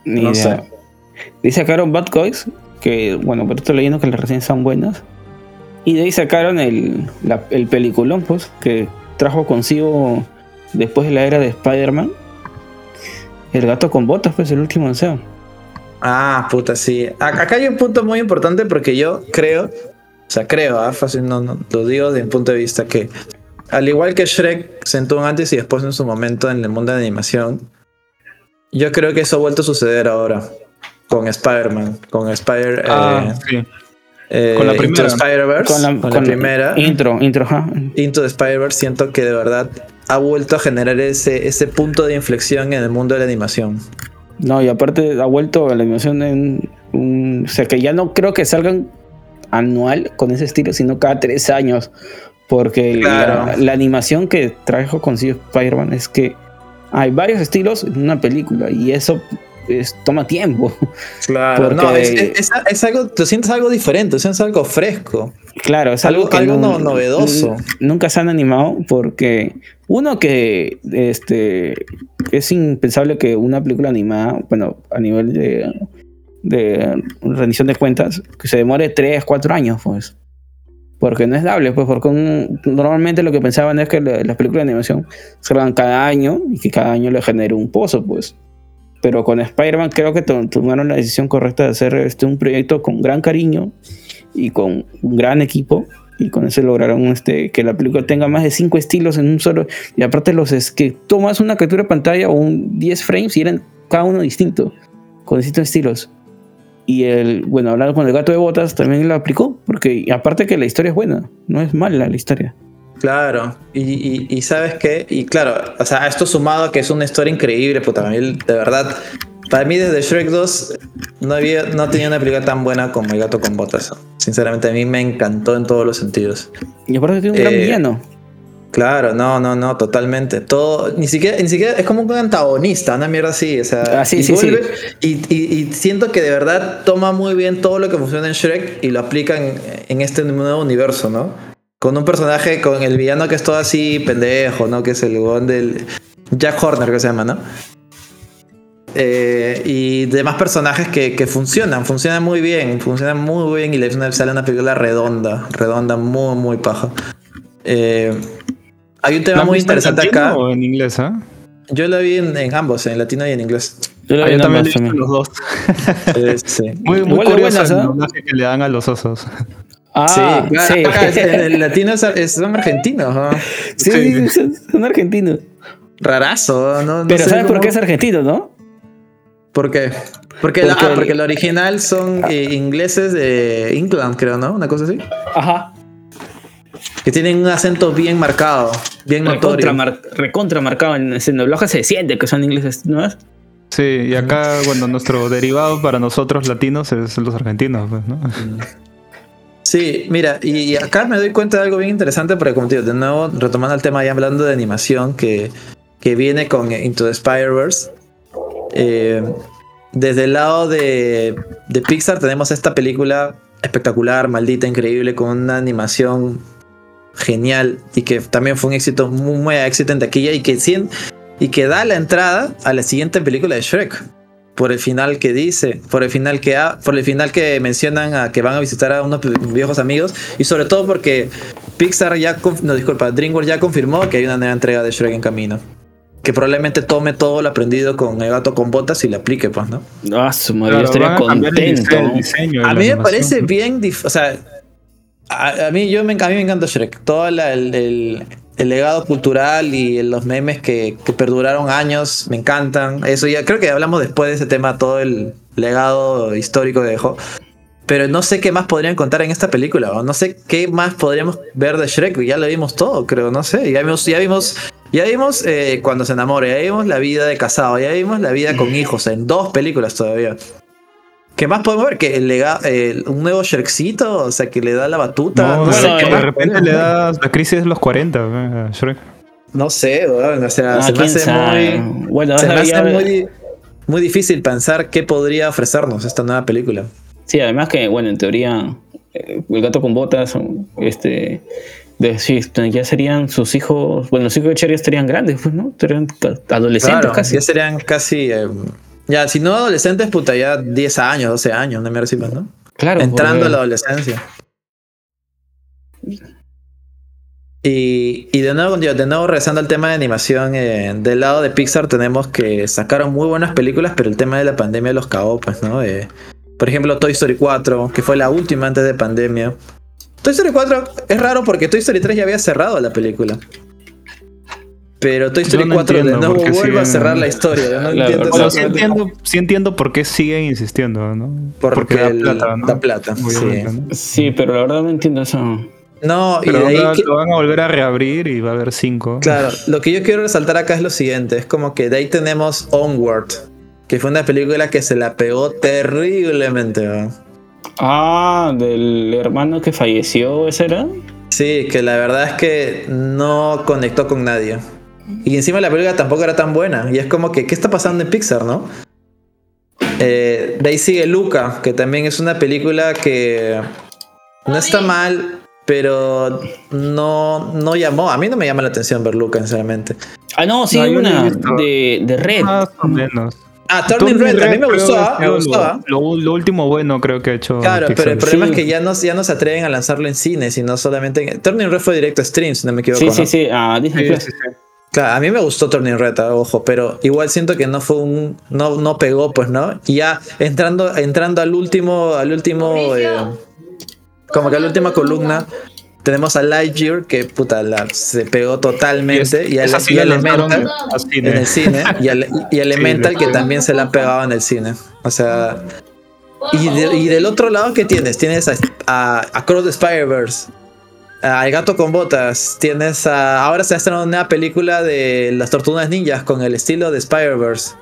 Ni no idea. sé. Y sacaron Bad Boys, que bueno, pero estoy leyendo que las reseñas son buenas. Y de ahí sacaron el, el peliculón, pues, que trajo consigo después de la era de Spider-Man. El gato con botas, pues, el último deseo. Ah, puta, sí. Acá hay un punto muy importante porque yo creo, o sea, creo, ah, fácil, no, no, lo digo desde mi punto de vista que al igual que Shrek sentó un antes y después en su momento en el mundo de animación, yo creo que eso ha vuelto a suceder ahora con Spider-Man, con Spider, Ah, eh, sí. eh, con la Into primera. Spider-Verse, Con la, con la primera. Intro, intro, ajá. Into the Spider-Verse siento que de verdad ha vuelto a generar ese, ese punto de inflexión en el mundo de la animación. No, y aparte ha vuelto a la animación en un. O sea, que ya no creo que salgan anual con ese estilo, sino cada tres años. Porque la- la, animación que trajo consigo Spider-Man es que hay varios estilos en una película y eso es- toma tiempo. Claro, no, es, es- es- es algo, te sientes algo diferente, te sientes algo fresco. Claro, es Algo- algo, que algo no- no- novedoso. Nunca se han animado porque uno que este es impensable que una película animada, bueno, a nivel de, de rendición de cuentas, que se demore 3, 4 años, pues. Porque no es dable, pues, porque un- normalmente lo que pensaban es que la- las películas de animación se hagan cada año y que cada año le genere un pozo, pues. Pero con Spider-Man creo que to- tomaron la decisión correcta de hacer este, un proyecto con gran cariño y con un gran equipo. Y con eso lograron este, que la película tenga más de 5 estilos en un solo. Y aparte, los es que tomas una captura de pantalla o un 10 frames y eran cada uno distinto, con distintos estilos. Y el, bueno, hablando con el gato de botas también lo aplicó, porque aparte que la historia es buena, no es mala la historia. Claro, y, y- y sabes qué, y claro, o sea, esto sumado a que es una historia increíble, puta, a mí, de verdad, para mí desde Shrek 2 no había, no tenía una película tan buena como El gato con botas. Sinceramente a mí me encantó en todos los sentidos. Y aparte tiene un gran Eh, villano. Claro, no, no, no, totalmente. Todo, ni siquiera, ni siquiera es como un antagonista, una mierda así. O sea, Ah, sí, y, sí, sí. Y, y- y siento que de verdad toma muy bien todo lo que funciona en Shrek y lo aplica en, en este nuevo universo, ¿no? Con un personaje, con el villano que es todo así pendejo, ¿no? Que es el huevón del Jack Horner, que se llama, ¿no? Eh, y demás personajes que, que funcionan, funcionan muy bien, funcionan muy bien y le sale una película redonda, redonda, muy, muy paja. Eh, hay un ¿La tema muy en interesante latino acá. o en inglés, ¿ah? Yo la vi en, en ambos, en latino y en inglés. Yo la Ah, vi yo en también he ambas visto también. los dos. Eh, sí. Muy, muy curioso buenas, el doblaje que le dan a los osos. Ah, sí, claro, sí. acá es- en el latino es- son argentinos, ¿no? Sí, sí, son, son argentinos. Rarazo, ¿no? No Pero sé ¿sabes por qué es argentino, no? ¿Por qué? Porque, la- Porque ah, el- porque el original son eh, ingleses de England, creo, ¿no? Una cosa así. Ajá. Que tienen un acento bien marcado, bien notorio. Recontra, mar- recontra marcado en ese doblaje se siente que son ingleses, ¿no es? Sí, y acá, bueno, nuestro derivado para nosotros latinos es los argentinos, pues, ¿no? Sí, mira, y, y acá me doy cuenta de algo bien interesante, porque como te digo, de nuevo, retomando el tema ya hablando de animación que, que viene con Into the Spider-Verse. eh, desde el lado de, de Pixar tenemos esta película espectacular, maldita, increíble, con una animación genial y que también fue un éxito, muy, muy éxito en taquilla y y que da la entrada a la siguiente película de Shrek. Por el final que dice, por el final que ha- por el final que mencionan a que van a visitar a unos viejos amigos y sobre todo porque Pixar ya, no disculpa, DreamWorks ya confirmó que hay una nueva entrega de Shrek en camino. Que probablemente tome todo lo aprendido con el gato con botas y le aplique, pues, ¿no? Ah, su madre, estaría el contento. diseño, el A mí me parece bien, o sea, a, a mí yo me, a mí me encanta Shrek, todo la- el, el- el legado cultural y los memes que, que perduraron años, me encantan. Eso ya creo que hablamos después de ese tema, todo el legado histórico que dejó. Pero no sé qué más podrían contar en esta película, o no sé qué más podríamos ver de Shrek, ya lo vimos todo, creo, no sé, ya vimos, ya vimos, ya vimos eh, cuando se enamora, ya vimos la vida de casado, ya vimos la vida con hijos, en dos películas todavía. ¿Qué más podemos ver? Que el lega- eh, un nuevo Shrekcito, o sea, que le da la batuta. No, No, de- sé, bueno, ¿qué de más repente le da la crisis de los 40 ¿eh? Shrek. No sé, o sea, Ah, se me hace sabe. muy, Bueno, se me hace muy, muy difícil pensar qué podría ofrecernos esta nueva película. Sí, además que, bueno, en teoría, eh, el gato con botas, este, de, sí, ya serían sus hijos, bueno, los hijos de Cher ya estarían grandes, pues, ¿no? Estarían ca- adolescentes Claro, casi. ya serían casi, eh, ya, si no adolescentes, puta, ya 10 años, 12 años, no me reciben, ¿no? Claro, Entrando a la adolescencia. Y, y de nuevo, de nuevo regresando al tema de animación, eh, del lado de Pixar tenemos que sacaron muy buenas películas, pero el tema de la pandemia los cagó, pues, ¿no? Eh, por ejemplo, Toy Story 4, que fue la última antes de pandemia. Toy Story 4 es raro porque Toy Story 3 ya había cerrado la película. Pero Toy Story no 4 de nuevo vuelve a siguen- cerrar la historia. Yo no Claro, entiendo Pero sí entiendo, sí entiendo por qué siguen insistiendo, ¿no? Porque da el- plata, ¿no? da plata, sí. ¿no? Sí, pero la verdad no entiendo eso. No, y de ahí que- lo van a volver a reabrir y va a haber cinco. Claro, lo que yo quiero resaltar acá es lo siguiente, es como que de ahí tenemos Onward, que fue una película que se la pegó terriblemente. ¿no? Ah, del hermano que falleció, ¿ese era? Sí, que la verdad es que no conectó con nadie. Y encima la película tampoco era tan buena. Y es como que, ¿qué está pasando en Pixar, no? Eh, de ahí sigue Luca, que también es una película que no está mal, pero no, no llamó. A mí no me llama la atención ver Luca, sinceramente. Ah, no, sí, No, hay una de, de Red. Más o menos. Ah, Turning Red, a mí me gustó, ah, me ah. Lo, último bueno creo que ha hecho. Claro, Pixar. pero el problema Sí. es que ya no, ya no se atreven a lanzarlo en cine, sino solamente en... Turning Red fue directo a stream, si no me equivoco. Sí, ¿no? sí, sí, a Disney Sí, Plus. sí, sí. Claro, a mí me gustó Turning Red, ojo, pero igual siento que no fue un... No, no pegó, pues, ¿no? Y ya entrando, entrando al último... Al último... eh, como que a la última columna... Tenemos a Lightyear que puta la, se pegó totalmente y, y Elemental a cine. en el cine y, y Elemental Sí, que también se la han pegado en el cine. O sea, y, de- y del otro lado, ¿qué tienes? Tienes a, a, a Cross the Spider-Verse, a El gato con botas, tienes a. Ahora se ha estrenado una película de las tortugas ninjas con el estilo de Spider-Verse.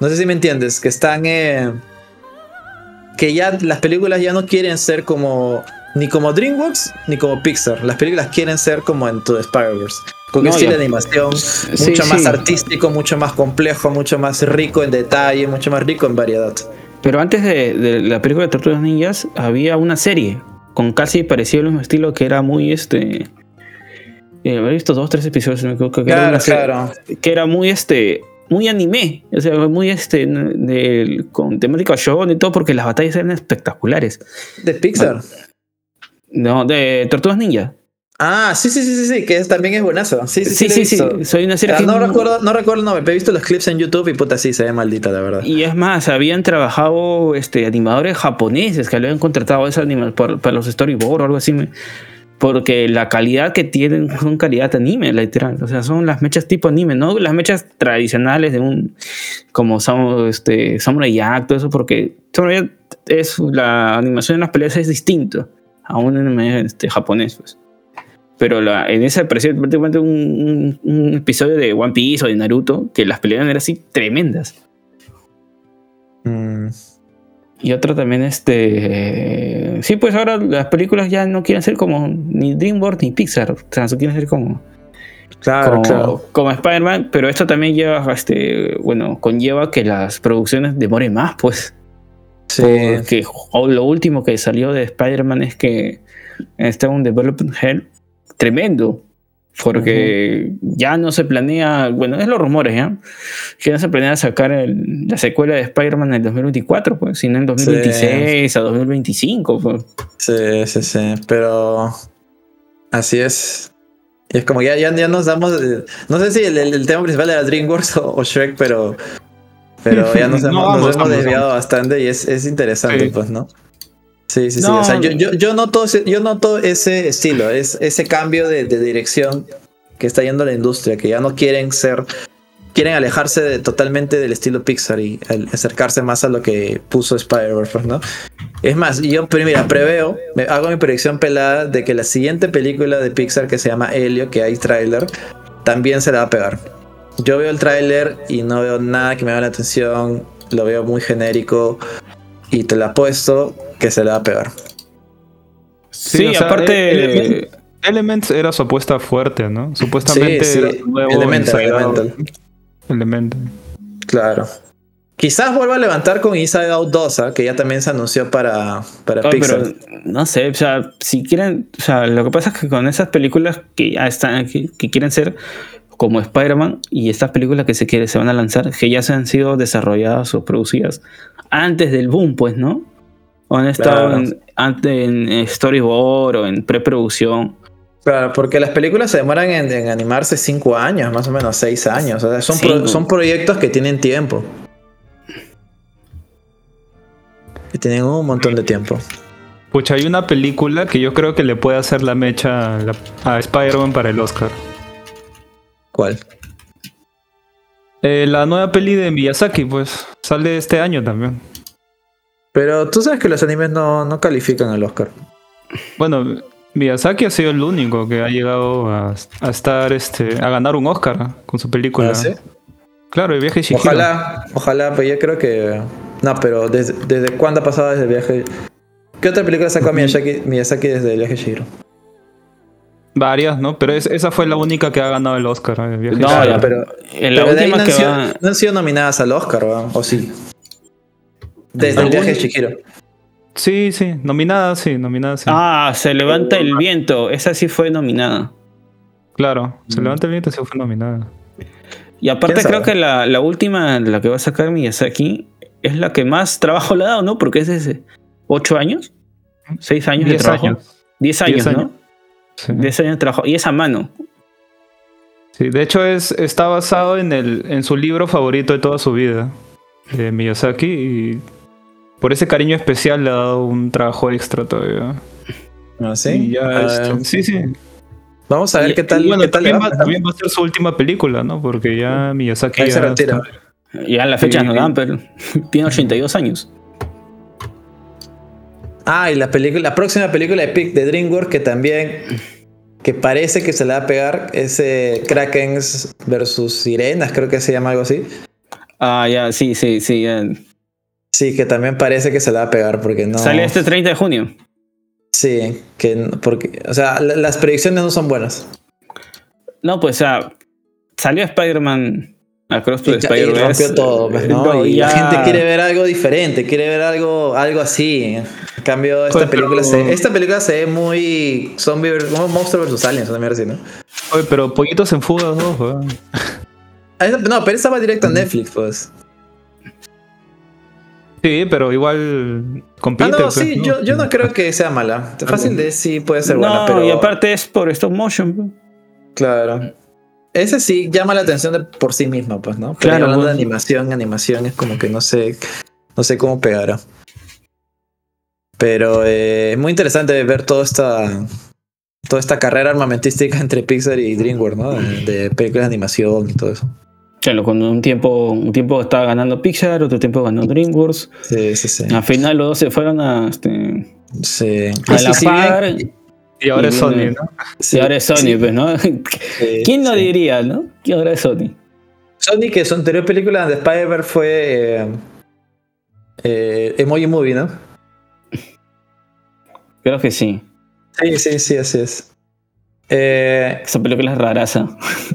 No sé si me entiendes, que están. eh, que ya las películas ya no quieren ser como. Ni como DreamWorks ni como Pixar. Las películas quieren ser como en tu Spider-Verse. con No, estilo de animación Sí, mucho más artístico, mucho más complejo, mucho más rico en detalle, mucho más rico en variedad. Pero antes de, de la película de Tortugas Ninjas había una serie con casi parecido al mismo estilo que era muy este. Eh, visto dos, tres episodios, me equivoco, que era Claro, serie- claro. que era muy este. Muy anime, o sea, muy este, con temática show y todo, porque las batallas eran espectaculares. De Pixar. No, de Tortugas Ninja. Ah, sí, sí, sí, sí, sí, que también es buenazo. Sí, sí, Sí, sí. lo he sí, sí. visto. Soy una serie Ah, que no recuerdo, no recuerdo el nombre, pero he visto los clips en YouTube y puta sí, se ve maldita, la verdad. Y es más, habían trabajado este, animadores japoneses que le habían contratado anima por- para los storyboards o algo así. Porque la calidad que tienen son calidad de anime, literal. O sea, son las mechas tipo anime, no las mechas tradicionales de un. como Sam- este, Samurai Jack, todo eso, porque Samurai es la animación en las peleas es distinto a un anime este, japonés, pues. Pero la, en ese apareció prácticamente un, un- un episodio de One Piece o de Naruto que las peleas eran así tremendas. Mm, Y otra también, este. Sí, pues ahora las películas ya no quieren ser como ni DreamWorks ni Pixar. O sea, quieren ser como, claro, como, claro. como Spider-Man. Pero esto también lleva, este. Bueno, conlleva que las producciones demoren más, pues. Sí. Porque lo último que salió de Spider-Man es que está un development hell tremendo. Porque ya no se planea, bueno, es los rumores, ¿ya? Que no se planea sacar el- la secuela de Spider-Man en el 2024, pues, sino en 2026 a 2025. Pues. Sí, sí, sí, pero así es. Y es como ya, ya, ya nos damos. eh, No sé si el, el- el tema principal era DreamWorks o, o Shrek, pero, pero ya nos No, hemos, vamos, nos hemos vamos, desviado bastante y es, es interesante, Sí. pues, ¿no? Sí, sí, sí. O sea, yo, yo, yo, noto ese, yo noto ese estilo, es, ese cambio de, de dirección que está yendo la industria, que ya no quieren ser. Quieren alejarse de- totalmente del estilo Pixar y acercarse más a lo que puso Spider-Verse, ¿no? Es más, yo pero mira, preveo, me hago mi predicción pelada de que la siguiente película de Pixar que se llama Helio, que hay tráiler, también se la va a pegar. Yo veo el tráiler y no veo nada que me llame la atención, lo veo muy genérico y te la apuesto que se la va a pegar. Sí, o sea, aparte. Element- Elements era su apuesta fuerte, ¿no? Supuestamente Sí, sí, era su nuevo Elemental. Elemental. Elemental. Claro. Quizás vuelva a levantar con Inside Out 2, ¿ah? que ya también se anunció para, para Oh, Pixar. pero no sé, o sea, si quieren, o sea, lo que pasa es que con esas películas que ya están, que, que quieren ser como Spider-Man y estas películas que se quiere, se van a lanzar, que ya se han sido desarrolladas o producidas antes del boom, pues, ¿no? O han estado Claro. en, antes en storyboard o en preproducción. Claro, porque las películas se demoran en, en animarse cinco años, más o menos seis años. O sea, son, pro- son proyectos que tienen tiempo. Que tienen un montón de tiempo. Pucha, hay una película que yo creo que le puede hacer la mecha a, la- a Spider-Man para el Oscar. ¿Cuál? Eh, la nueva peli de Miyazaki, pues, sale este año también. Pero tú sabes que los animes no, no califican al Oscar. Bueno, Miyazaki ha sido el único que ha llegado a, a estar, este, a ganar un Oscar ¿eh? con su película. ¿Ah, sí? Claro, el viaje de Chihiro. Ojalá, ojalá, pues yo creo que. No, pero ¿desde, desde cuándo ha pasado desde el viaje? ¿Qué otra película sacó Miyazaki, Miyazaki desde el viaje de Shihiro? Varias, ¿no? Pero es- esa fue la única que ha ganado el Oscar. ¿eh? El viaje No, pero, En la pero de ahí última no han, que sido, va. no han sido nominadas al Oscar, ¿verdad? ¿o sí? Desde el viaje de Shihiro. Sí, sí, nominada, sí, nominada, sí. Ah, se levanta el viento. Esa sí fue nominada. Claro, Mm. se levanta el viento, sí fue nominada. Y aparte ¿Quién creo que la, la última, la que va a sacar Miyazaki, es la que más trabajo le ha dado, ¿no? Porque es desde 8 años, 6 años de Diez trabajo. años. 10 años, Diez ¿no? años. Sí. 10 años de trabajo. Y es a mano. Sí, de hecho es, está basado en, el, en su libro favorito de toda su vida, de Miyazaki, y por ese cariño especial le ha dado un trabajo extra todavía. ¿Ah, sí? ya, Ah, este, sí, sí. Vamos a ver Y- qué tal, bueno, qué tal le también, va. va, también va a ser su última película, ¿no? Porque ya Miyazaki Ahí se ya retira. está- Ya las fechas Sí. no dan, pero tiene 82 años. Ah, y la película, la próxima película de Pic de DreamWorks que también que parece que se le va a pegar ese Krakens versus Sirenas, creo que se llama algo así. Ah, ya, sí, sí, sí. ya. Sí, que también parece que se le va a pegar porque no. Sale este 30 de junio. Sí, que porque, o sea, la- las predicciones no son buenas. no, pues, o sea, salió Spider-Man Across the ca- y rompió todo, pues, ¿no? No, y ya- la gente quiere ver algo diferente, quiere ver algo, algo así. En cambio, esta Pues, película, pero- se, esta película se ve muy zombie, como monstruo versus aliens, una mierda así, ¿no? Oye, pero Pollitos en Fuga 2, weón. Ah, esa- No, pero esa va directo a Netflix, pues. Sí, pero igual compite. Ah, no, pues, sí, Yo, yo no creo que sea mala. Fácil de sí puede ser buena, no, pero. y aparte es por stop motion. Claro. Ese sí llama la atención de por sí misma, pues, ¿no? Pero Claro, hablando de pues. animación, animación es como que no sé, no sé cómo pegará. Pero eh, es muy interesante ver toda esta, toda esta carrera armamentística entre Pixar y DreamWorks, ¿no? De, de películas de animación y todo eso. Claro, cuando un tiempo, un tiempo estaba ganando Pixar, otro tiempo ganó DreamWorks. Sí, sí, sí. Al final los dos se fueron a, este, Sí. a la par. Y ahora Y es Sony, ¿no? sí, y ahora es Sony, sí, pues, ¿no? sí, ¿Quién lo sí. diría, no? Que ahora es Sony. Sony, que su anterior película de Spider-Verse fue eh, eh, Emoji Movie, ¿no? Creo que sí. Sí, sí, sí, así es. Eh, Esa película es raraza.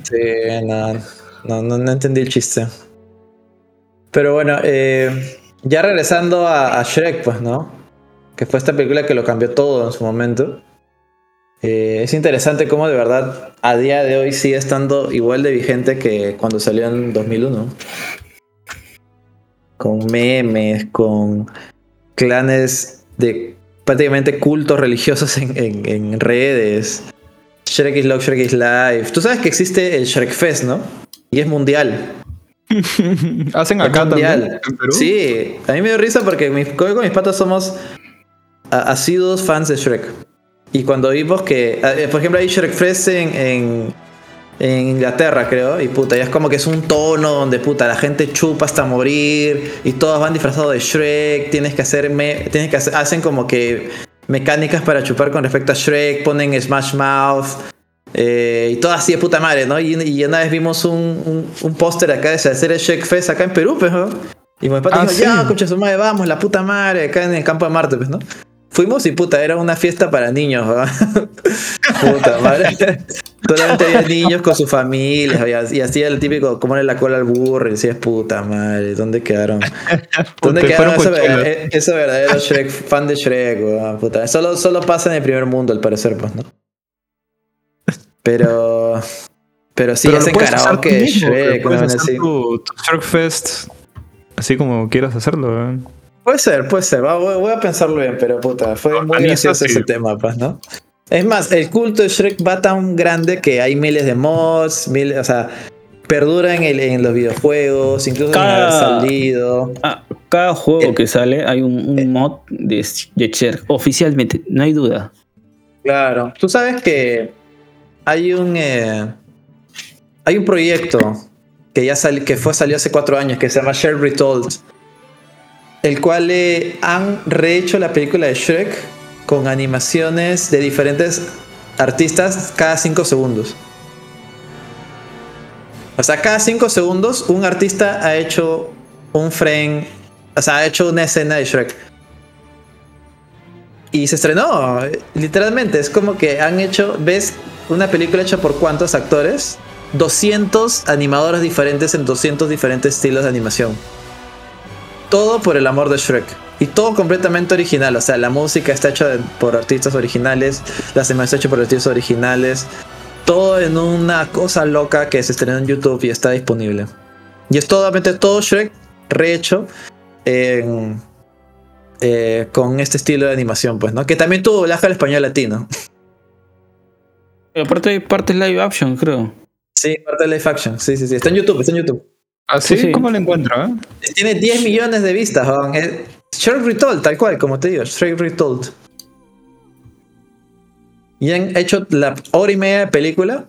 sí, no, no, no, entendí el chiste. Pero bueno, eh, ya regresando a, a Shrek, pues, ¿no? Que fue esta película que lo cambió todo en su momento. Eh, es interesante cómo de verdad a día de hoy sigue estando igual de vigente que cuando salió en 2001. Con memes, con clanes de prácticamente cultos religiosos en, en- en redes. Shrek is Love, Shrek is Life. Tú sabes que existe el Shrek Fest, ¿no? Y es mundial. Hacen acá mundial. también. Perú. Sí, a mí me dio risa porque mis, con mis patas somos asiduos fans de Shrek. Y cuando vimos que, eh, por ejemplo, hay Shrek Fest en, en, en Inglaterra, creo, y puta, ya es como que es un tono donde puta, la gente chupa hasta morir y todos van disfrazados de Shrek, tienes que hacer, me- tienes que hacer, hacen como que mecánicas para chupar con respecto a Shrek, ponen Smash Mouth. Eh, y todo así de puta madre, ¿no? Y, y una vez vimos un, un, un póster acá de hacer el Shrek Fest acá en Perú, pues, ¿no? Y mi papá Ah, dijo, sí. ya, escucha su madre, vamos, la puta madre, acá en el campo de Marte, pues, ¿no? Fuimos y puta, era una fiesta para niños, ¿verdad? puta madre. Solamente había niños con sus familias, había- y hacía el típico, como la cola al burro, y decías, puta madre, ¿dónde quedaron? ¿Dónde quedaron fueron esos, verdaderos Shrek, fan de Shrek, weón, puta? Solo, solo pasa en el primer mundo, al parecer, pues, ¿no? Pero. Pero sí, Pero lo hacen puedes hacer tú karaoke Shrek, hacer así. tu, tu Shark Fest así como quieras hacerlo. weón. Puede ser, puede ser. Va, voy, voy a pensarlo bien, pero puta, fue No, muy gracioso ese tema, pues, ¿no? Es más, el culto de Shrek va tan grande que hay miles de mods, miles, o sea, perdura en, el- en los videojuegos, incluso Cada- salido. Ah, cada juego Eh, que sale hay un, un mod de, de Shrek. Oficialmente, no hay duda. Claro. Tú sabes que hay un eh, hay un proyecto que ya sali- que fue salió hace cuatro años que se llama Shrek Retold, el cual eh, han rehecho la película de Shrek con animaciones de diferentes artistas cada cinco segundos. O sea, cada cinco segundos un artista ha hecho un frame, o sea, ha hecho una escena de Shrek. Y se estrenó, literalmente. Es como que han hecho, ¿ves? Una película hecha por cuántos actores? 200 animadores diferentes en 200 diferentes estilos de animación. Todo por el amor de Shrek. Y todo completamente original. O sea, la música está hecha por artistas originales. Las animaciones hechas por artistas originales. Todo en una cosa loca que se estrenó en YouTube y está disponible. Y es totalmente todo Shrek rehecho eh, con este estilo de animación, pues, ¿no? Que también tuvo doblaje al español latino. Aparte hay partes live action, creo. Sí, parte de live action. Sí, sí, sí. Está en YouTube, está en YouTube. ¿Así? Sí, sí. ¿Cómo lo encuentro? eh? Tiene 10 millones de vistas. Es Shrek Retold, tal cual, como te digo, Shrek Retold. Y han hecho la hora y media de película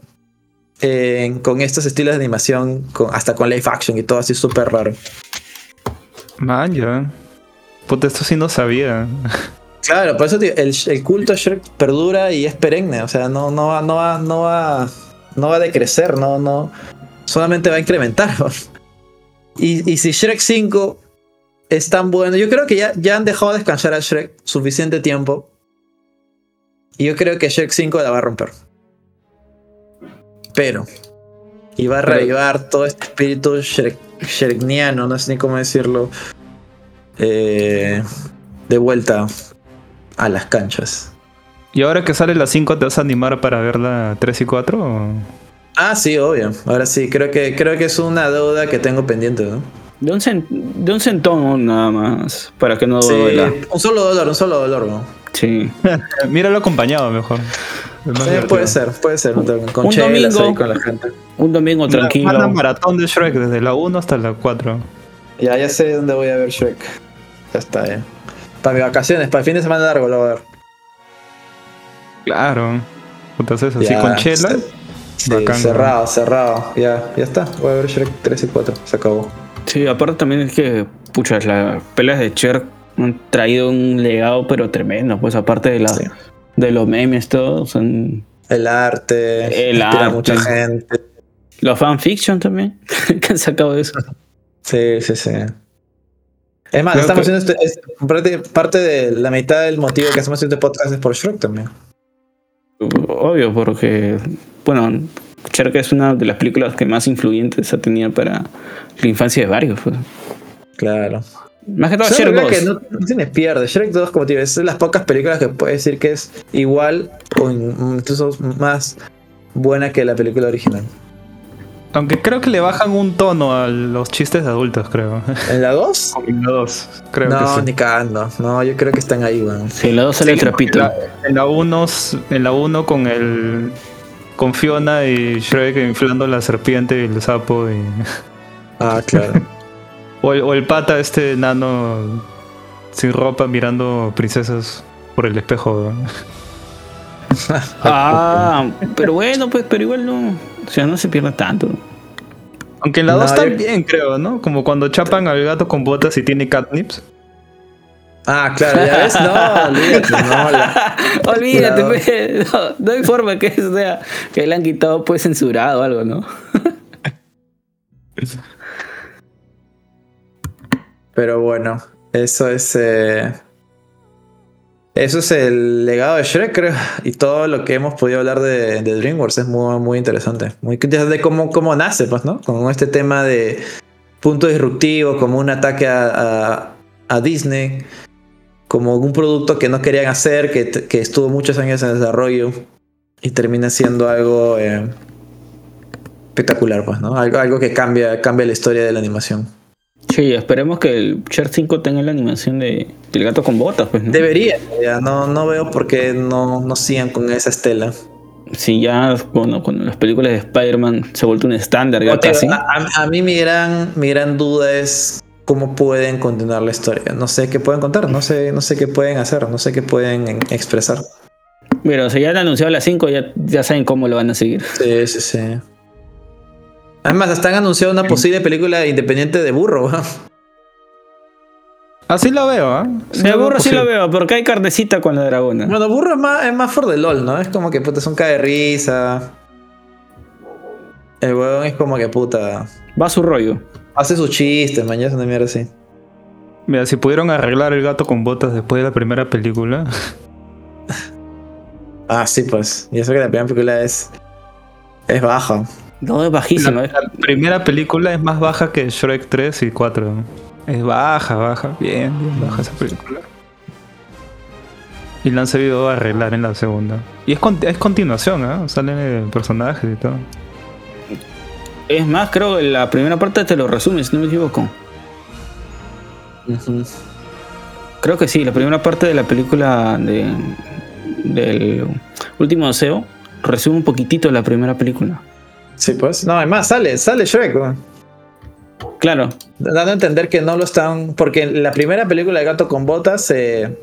eh, con estos estilos de animación, con, hasta con live action y todo así súper raro. Man, ya. Puta, esto sí no sabía. Claro, por eso el, el culto a Shrek perdura y es perenne. O sea, no, no, va, no, va, no, va, no va a decrecer, no, no. Solamente va a incrementar. Y, y si Shrek 5 es tan bueno, yo creo que ya, ya han dejado descansar a Shrek suficiente tiempo. Y yo creo que Shrek 5 la va a romper. Espero. Y va a Pero- reavivar todo este espíritu shrek, shrekniano, no sé ni cómo decirlo. eh, de vuelta a las canchas. ¿Y ahora que sale la 5 te vas a animar para ver la 3 y 4? o? Ah, sí, obvio. Ahora sí, creo que, creo que es una deuda que tengo pendiente, ¿no? De un, de un centón nada más. Para que no Sí, duela. un solo dolor, un solo dolor, ¿no? Sí. Míralo acompañado mejor. Sí, puede ser, puede ser. un domingo Con Un chelas domingo. ahí con la gente. Un domingo Una- tranquilo. Una maratón de Shrek desde la 1 hasta la 4. Ya, ya sé dónde voy a ver Shrek. Ya está, ya. Para mis vacaciones, para el fin de semana largo lo voy a ver. Claro. Entonces así Ya, con chela. Sí, Bacán, cerrado, cerrado. Ya, ya está. Voy a ver Shrek 3 y 4. Se acabó. Sí, aparte también es que, pucha, las peleas de Cher han traído un legado, pero tremendo. Pues aparte de, la, Sí. de los memes, todo, son El arte. El arte. mucha gente. los fanfiction también, que han sacado de eso. Sí, sí, sí. Es más, estamos que- haciendo este, este- parte, parte de la mitad del motivo que hacemos este podcast es por Shrek también. Obvio, porque, bueno, que es una de las películas que más influyentes ha tenido para la infancia de varios. Pues. Claro. Más que todo 2. que no, no tiene pierde. Shrek 2, como te digo, es de las pocas películas que puedes decir que es igual o in- incluso más buena que la película original. Aunque creo que le bajan un tono a los chistes de adultos, creo. ¿En la 2? En la 2, creo que No, sí. ni cagando. No, yo creo que están ahí, weón. Sí, en la 2 sale el trapito. En la, en la 1 en la 1 con el con Fiona y Shrek inflando la serpiente y el sapo y Ah, claro. o el, o el pata este nano sin ropa mirando princesas por el espejo. ¿no? Ah, pero bueno, pues, pero igual no. O sea, no se pierde tanto. Aunque en la 2 No, yo- también creo, ¿no? Como cuando chapan al gato con botas y tiene catnips. Ah, claro, ya ves. No, olvídate, no. la- Olvídate, pues, no, no hay forma que sea que le han quitado pues censurado o algo, ¿no? Pero bueno, eso es. eh, Eso es el legado de Shrek, creo. Y todo lo que hemos podido hablar de, de DreamWorks es muy, muy interesante. Muy interesante cómo, cómo nace, pues, ¿no? Con este tema de punto disruptivo, como un ataque a, a- Disney, como un producto que no querían hacer, que, que estuvo muchos años en desarrollo y termina siendo algo eh, espectacular, pues, ¿no? Algo, algo que cambia, cambia la historia de la animación. Sí, esperemos que el Cher 5 tenga la animación de, del gato con botas, pues, ¿no? Debería, ya, no, no veo por qué no, no sigan con esa estela. Si ya, bueno, con las películas de Spider-Man se ha vuelto un estándar ya casi. A, a- mí mi gran, mi gran duda es cómo pueden continuar la historia. No sé qué pueden contar, no sé, no sé qué pueden hacer, no sé qué pueden en- expresar. Pero si ya han anunciado las 5, ya, ya saben cómo lo van a seguir. Sí, sí, sí. Además, hasta han anunciado una posible película independiente de burro. weón. Así lo veo, ¿ah? Sí de burro sí lo veo, porque hay carnecita con la dragona. Bueno, burro es más, es más for the LOL, ¿no? Es como que puta, es un cae de risa. El huevón es como que puta. Va a su rollo. Hace sus chistes, man, ya es una mierda así. Mira, si pudieron arreglar el gato con botas después de la primera película. Ah, sí, pues. Y eso que la primera película es. Es baja. No, es bajísimo. La, es- la primera película es más baja que Shrek 3 y 4. Es baja, baja, bien, bien baja esa película. Y la han sabido arreglar en la segunda. Y es, con- es continuación, ¿ah? Salen personajes y todo. Es más, creo que la primera parte te lo resume, si no me equivoco. Creo que sí, la primera parte de la película de, del último deseo resume un poquitito la primera película. Sí, pues. No, además, sale, sale Shrek. Claro, Dando a entender que no lo están. Porque en la primera película de Gato con Botas. eh,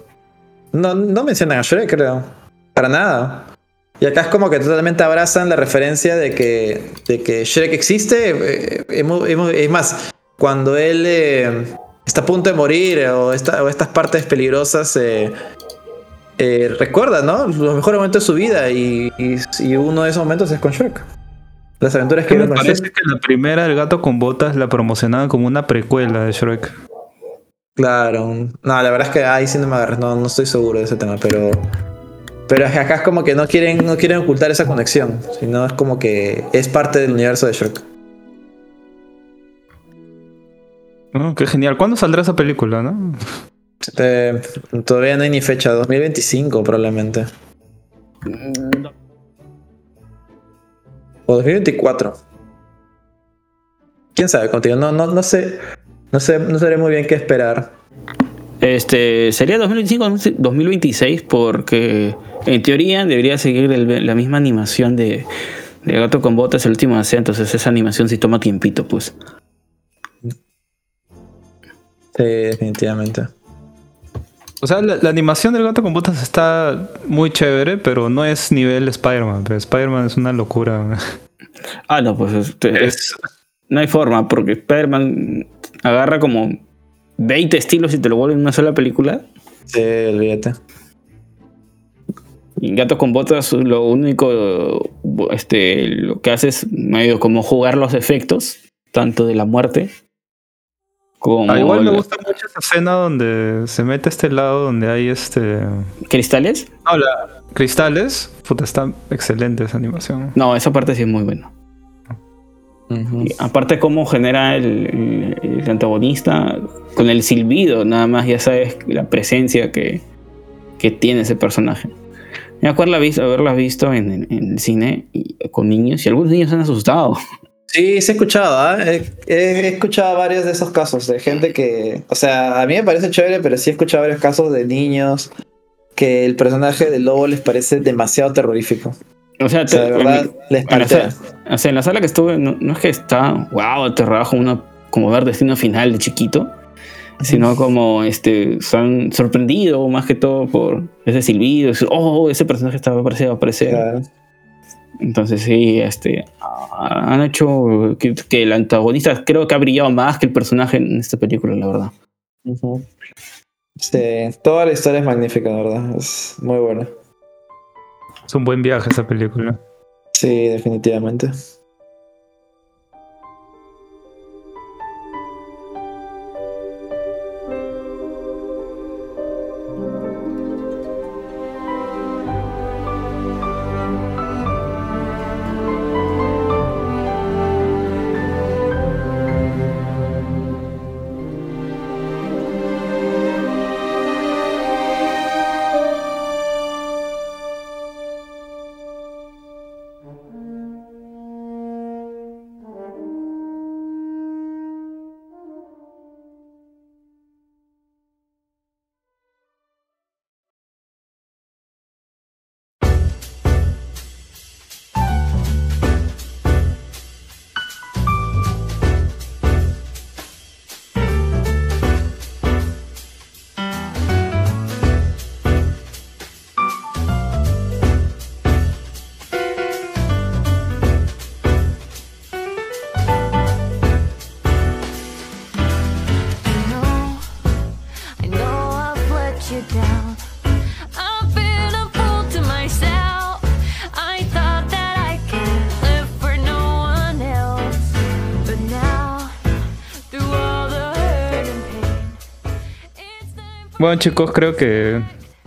no, no mencionan a Shrek, creo. Para nada. Y acá es como que totalmente abrazan la referencia de que, de que Shrek existe. eh, es más, cuando él eh, está a punto de morir o, esta- o estas partes peligrosas, eh, eh, recuerda, ¿no? Los mejores momentos de su vida y, y- y uno de esos momentos es con Shrek. Las aventuras que me parece que la primera, El gato con botas, la promocionaban como una precuela de Shrek. Claro. No, la verdad es que ahí sí no me agarras. No, no estoy seguro de ese tema, pero. Pero acá es como que no quieren, no quieren ocultar esa conexión, sino es como que es parte del universo de Shrek. Oh, qué genial. ¿Cuándo saldrá esa película, no? Eh, todavía no hay ni fecha, 2025 probablemente. O 2024. ¿Quién sabe contigo? No, no, no sé. No sé, no sé muy bien qué esperar. Este sería 2025 2026 porque en teoría debería seguir el- la misma animación de, de Gato con Botas el último deseo, entonces esa animación sí toma tiempito, pues. Sí, definitivamente. O sea, la, la animación del gato con botas está muy chévere, pero no es nivel Spider-Man. Pero Spider-Man es una locura. Ah, no, pues este, es- no hay forma, porque Spider-Man agarra como 20 estilos y te lo vuelve en una sola película. Sí, olvídate. Y Gato con Botas lo único este, lo que hace es medio como jugar los efectos, tanto de la muerte como Ah, igual me gusta mucho esa escena donde se mete a este lado donde hay este. cristales. No, la- cristales. Puta, está excelente esa animación. No, esa parte sí es muy buena. Aparte cómo genera el, el- el antagonista con el silbido, nada más ya sabes la presencia que, que tiene ese personaje. Me acuerdo la vis- haberla visto en, en- en el cine y- con niños y algunos niños se han asustado. Sí, sí he escuchado, ¿ah? he, he escuchado varios de esos casos de gente que, o sea, a mí me parece chévere, pero sí he escuchado varios casos de niños que el personaje del lobo les parece demasiado terrorífico. O sea, O sea, de verdad, les sala, o sea, en la sala que estuve, no, no es que está, wow, aterrada como, una, como ver destino final de chiquito, sino como este, están sorprendidos más que todo por ese silbido, ese, oh, ese personaje estaba a aparecer, va a aparecer. Claro. Entonces sí, este, ah, han hecho que, que el antagonista creo que ha brillado más que el personaje en esta película, la verdad. Sí, toda la historia es magnífica, la verdad. Es muy buena. Es un buen viaje esa película. Sí, definitivamente. Bueno, chicos, creo que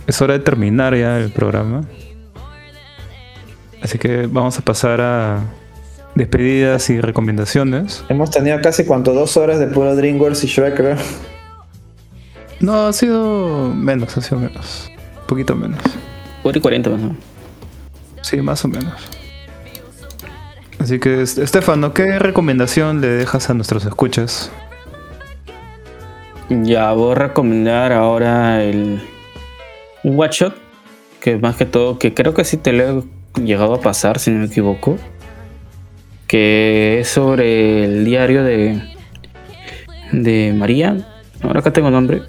es hora de terminar ya el programa. Así que vamos a pasar a despedidas y recomendaciones. Hemos tenido casi cuánto, dos horas de puro DreamWorks y Shrek, creo. No, ha sido menos, ha sido menos. Un poquito menos. Hora y 40 más o menos. Sí, más o menos. Así que, est- Estefano, ¿qué recomendación le dejas a nuestros escuchas? Ya voy a recomendar ahora el un Watch Shot, que más que todo, que creo que sí te lo he llegado a pasar, si no me equivoco, que es sobre el diario de, de María. Ahora acá tengo nombre.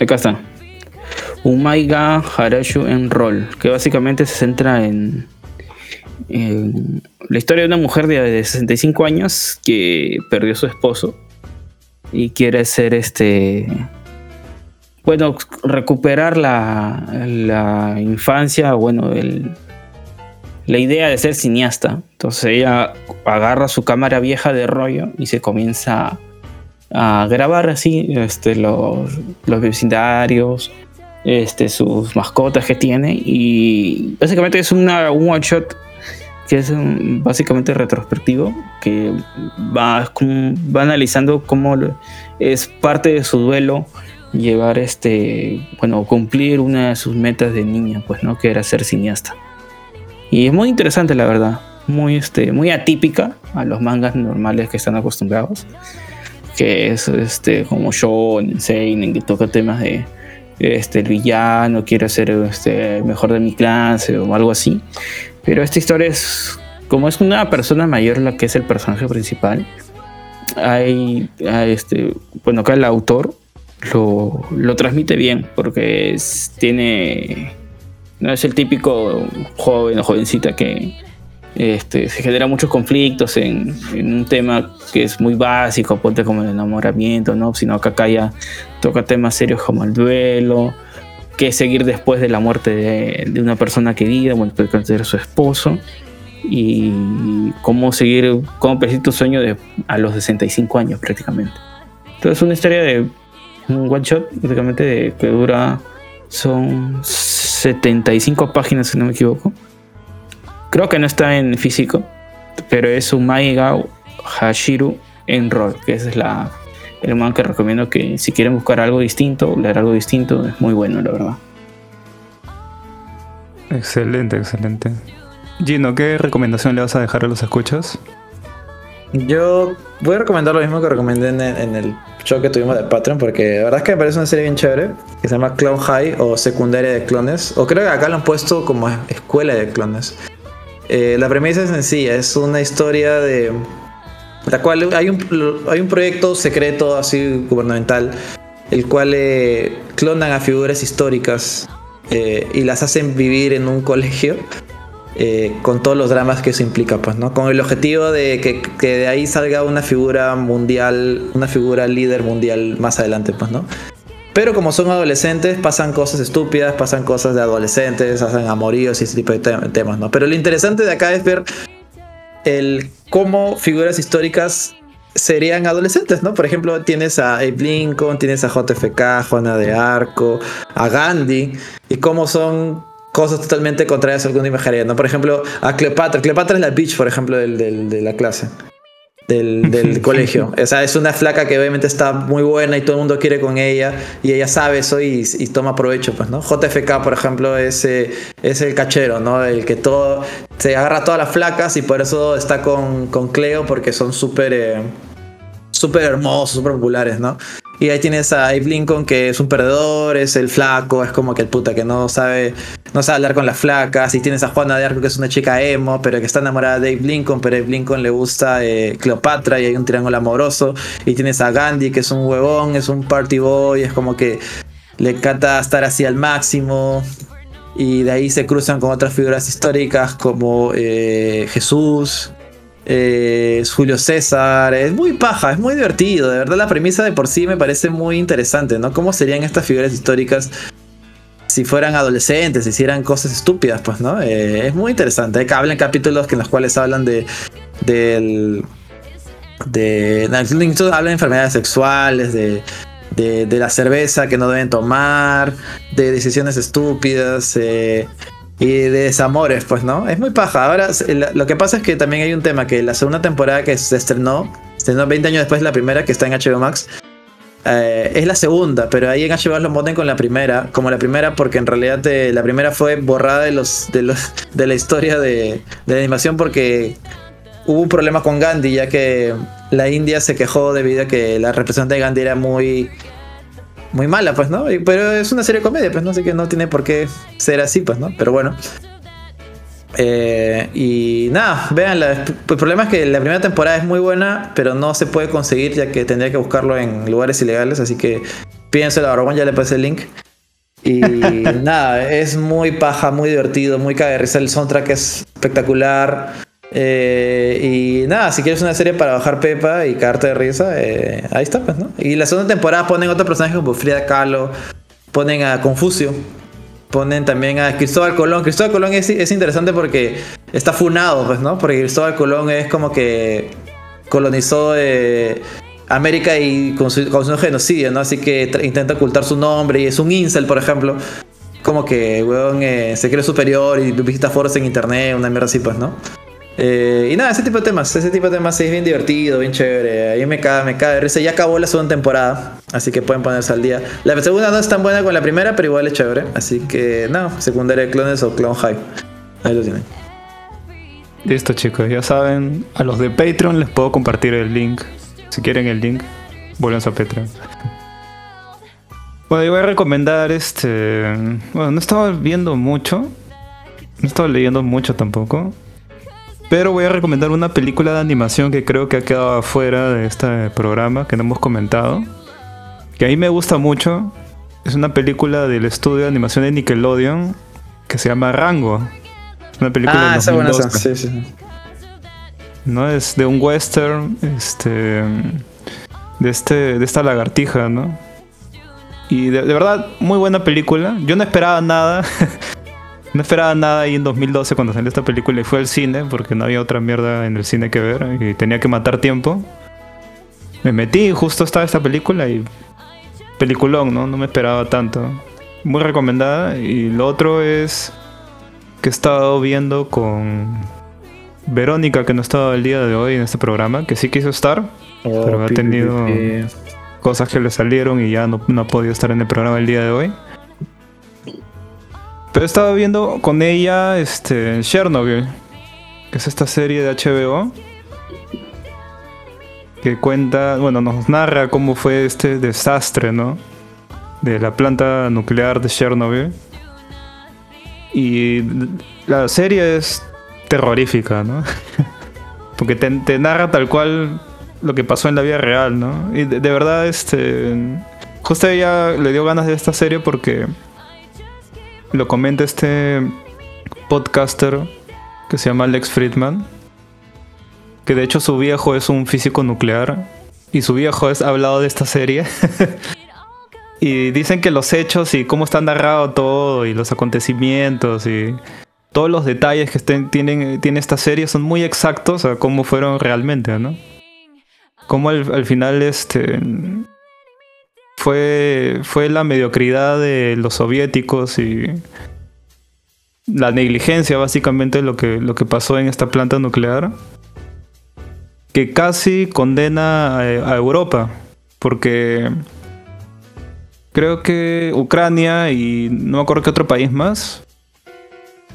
Acá está. Umaiga Harashu en Roll, que básicamente se centra en, la historia de una mujer de, de 65 años que perdió a su esposo y quiere ser este. Bueno, recuperar la, la infancia, bueno, el, la idea de ser cineasta. Entonces ella agarra su cámara vieja de rollo y se comienza a grabar así este, los, los vecindarios, este, sus mascotas que tiene y básicamente es una, un one shot que es um, básicamente retrospectivo que va, va analizando cómo es parte de su duelo llevar este bueno cumplir una de sus metas de niña pues no que era ser cineasta. Y es muy interesante la verdad. Muy este muy atípica a los mangas normales que están acostumbrados que es este como shonen seinen que toca temas de este el villano quiere ser este mejor de mi clase o algo así pero esta historia es como es una persona mayor la que es el personaje principal hay, este bueno acá el autor lo, lo transmite bien porque es- tiene no es el típico joven o jovencita que este, se genera muchos conflictos en, un tema que es muy básico, ponte como el enamoramiento, ¿no? Sino que acá ya toca temas serios como el duelo, qué seguir después de la muerte de, una persona querida, bueno, puede ser su esposo, y cómo seguir, cómo perseguir tu sueño de, a los 65 años prácticamente. Entonces es una historia de un one shot, prácticamente que dura, son 75 páginas si no me equivoco. Creo que no está en físico, pero es un Maigao Hashiru en rol, que ese es la, el manga que recomiendo que si quieren buscar algo distinto, leer algo distinto, es muy bueno, la verdad. Excelente, excelente. Gino, ¿qué recomendación le vas a dejar a los escuchas? Yo voy a recomendar lo mismo que recomendé en el, en el show que tuvimos de Patreon, porque la verdad es que me parece una serie bien chévere, que se llama Clone High o Secundaria de Clones, o creo que acá lo han puesto como Escuela de Clones. Eh, la premisa es sencilla, es una historia de la cual hay un, hay un proyecto secreto así gubernamental, el cual eh, clonan a figuras históricas eh, y las hacen vivir en un colegio eh, con todos los dramas que eso implica, pues, ¿no? Con el objetivo de que, que de ahí salga una figura mundial, una figura líder mundial más adelante, pues, ¿no? Pero como son adolescentes, pasan cosas estúpidas, pasan cosas de adolescentes, hacen amoríos y ese tipo de te- temas, ¿no? Pero lo interesante de acá es ver el cómo figuras históricas serían adolescentes, ¿no? Por ejemplo, tienes a Abe Lincoln, tienes a JFK, Juana de Arco, a Gandhi, y cómo son cosas totalmente contrarias a alguna imaginaría, ¿no? Por ejemplo, a Cleopatra. Cleopatra es la bitch, por ejemplo, del- de la clase. Del, del colegio. O sea, es una flaca que obviamente está muy buena y todo el mundo quiere con ella y ella sabe eso y, y toma provecho, pues, ¿no? JFK, por ejemplo, es, eh, es el cachero, ¿no? El que todo se agarra a todas las flacas y por eso está con, con Cleo porque son súper eh, súper hermosos, súper populares, ¿no? Y ahí tienes a Abe Lincoln que es un perdedor, es el flaco, es como que el puta que no sabe, no sabe hablar con las flacas. Y tienes a Juana de Arco que es una chica emo, pero que está enamorada de Abe Lincoln, pero a Abe Lincoln le gusta eh, Cleopatra y hay un triángulo amoroso. Y tienes a Gandhi que es un huevón, es un party boy, es como que le encanta estar así al máximo. Y de ahí se cruzan con otras figuras históricas como eh, Jesús, eh, Julio César, es muy paja, es muy divertido, de verdad la premisa de por sí me parece muy interesante, ¿no? ¿Cómo serían estas figuras históricas si fueran adolescentes, si hicieran cosas estúpidas, pues, ¿no? Eh, es muy interesante, hablan capítulos en los cuales hablan de de incluso hablan de enfermedades sexuales, de, de, de la cerveza que no deben tomar, de decisiones estúpidas, eh, y de desamores, pues, ¿no? Es muy paja. Ahora, lo que pasa es que también hay un tema que la segunda temporada que se estrenó, se estrenó 20 años después de la primera, que está en HBO Max, eh, es la segunda, pero ahí en HBO lo ponen con la primera, como la primera, porque en realidad eh, la primera fue borrada de los de los de la historia de, de la animación porque hubo un problema con Gandhi, ya que la India se quejó debido a que la representación de Gandhi era muy muy mala, pues, ¿no? Pero es una serie de comedia, pues, ¿no? Así que no tiene por qué ser así, pues, ¿no? Pero bueno. Eh, y nada, véanla. El problema es que la primera temporada es muy buena, pero no se puede conseguir ya que tendría que buscarlo en lugares ilegales. Así que pídenselo a Barbón, ya le pasé el link. Y nada, es muy paja, muy divertido, muy risa. El soundtrack es espectacular. Eh, y nada, si quieres una serie para bajar Pepa y cagarte de risa, eh, ahí está, pues, ¿no? Y la segunda temporada ponen otro personaje como Frida Kahlo, ponen a Confucio, ponen también a Cristóbal Colón. Cristóbal Colón es, es interesante porque está funado, pues, ¿no? Porque Cristóbal Colón es como que colonizó eh, América y causó un genocidio, ¿no? Así que intenta ocultar su nombre y es un incel, por ejemplo. Como que, weón, se cree superior y visita foros en internet, una mierda así, pues, ¿no? Eh, y nada, ese tipo de temas, ese tipo de temas es bien divertido, bien chévere. Ahí me cae, me cae risa. Ya acabó la segunda temporada, así que pueden ponerse al día. La segunda no es tan buena como la primera, pero igual es chévere. Así que, no, secundaria de clones o clone high. Ahí lo tienen. Listo chicos, ya saben, a los de Patreon les puedo compartir el link. Si quieren el link, vuelvan a Patreon. Bueno, yo voy a recomendar este... Bueno, no estaba viendo mucho. No estaba leyendo mucho tampoco. Pero voy a recomendar una película de animación que creo que ha quedado afuera de este programa, que no hemos comentado. Que a mí me gusta mucho. Es una película del estudio de animación de Nickelodeon que se llama Rango. Es una película Ah, del esa buena 2012. Sí, sí. ¿no? Es de un western, este, de este, de esta lagartija, ¿no? Y de, de verdad, muy buena película. Yo no esperaba nada. no esperaba nada ahí en 2012 cuando salió esta película y fue al cine porque no había otra mierda en el cine que ver y tenía que matar tiempo. Me metí y justo estaba esta película y peliculón, ¿no? No me esperaba tanto. Muy recomendada. Y lo otro es que he estado viendo con Verónica, que no estaba el día de hoy en este programa, que sí quiso estar, pero ha tenido cosas que le salieron y ya no, no ha podido estar en el programa el día de hoy. Pero he estado viendo con ella este, Chernobyl, que es esta serie de HBO, que cuenta, bueno, nos narra cómo fue este desastre, ¿no? De la planta nuclear de Chernobyl. Y la serie es terrorífica, ¿no? Porque te, narra tal cual lo que pasó en la vida real, ¿no? Y de, verdad, este. Justo ella le dio ganas de esta serie porque lo comenta este podcaster que se llama Alex Friedman. Que de hecho su viejo es un físico nuclear. Y su viejo es, ha hablado de esta serie. y dicen que los hechos y cómo está narrado todo y los acontecimientos y todos los detalles que tienen, tiene esta serie son muy exactos a cómo fueron realmente, ¿no? Cómo al, al final este fue, fue la mediocridad de los soviéticos y la negligencia básicamente lo que, lo que pasó en esta planta nuclear que casi condena a, a Europa porque creo que Ucrania y no me acuerdo qué otro país más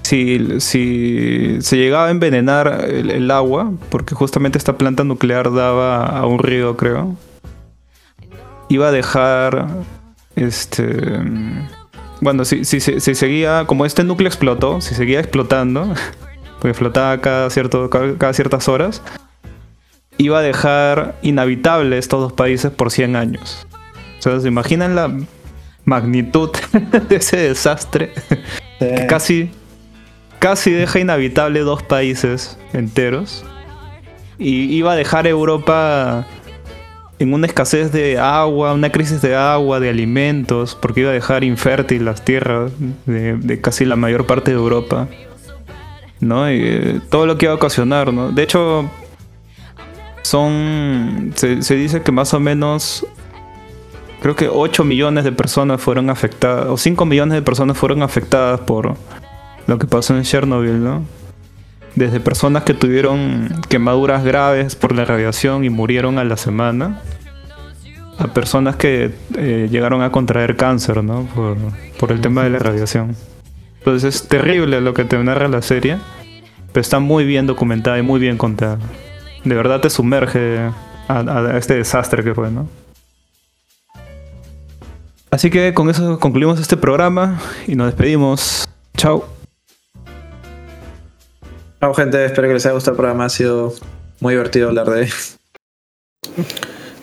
si, si se llegaba a envenenar el, el agua, porque justamente esta planta nuclear daba a un río, creo, iba a dejar, este, bueno, si, si, si, si seguía, como este núcleo explotó, si seguía explotando, porque explotaba cada, cierto, cada, cada ciertas horas, iba a dejar inhabitables estos dos países por 100 años. O sea, ¿se imaginan la magnitud de ese desastre? que casi casi deja inhabitable dos países enteros. Y iba a dejar Europa en una escasez de agua, una crisis de agua, de alimentos, porque iba a dejar infértil las tierras de, casi la mayor parte de Europa. ¿No? Y eh, todo lo que iba a ocasionar, ¿no? De hecho, son. Se, se dice que más o menos. Creo que 8 millones de personas fueron afectadas, o 5 millones de personas fueron afectadas por, lo que pasó en Chernobyl, ¿no? Desde personas que tuvieron quemaduras graves por la radiación y murieron a la semana, a personas que eh, llegaron a contraer cáncer, ¿no? Por, el tema de la radiación. Entonces es terrible lo que te narra la serie, pero está muy bien documentada y muy bien contada. De verdad te sumerge a, a este desastre que fue, ¿no? Así que con eso concluimos este programa y nos despedimos. Chao. Chao, gente. Espero que les haya gustado el programa. Ha sido muy divertido hablar de.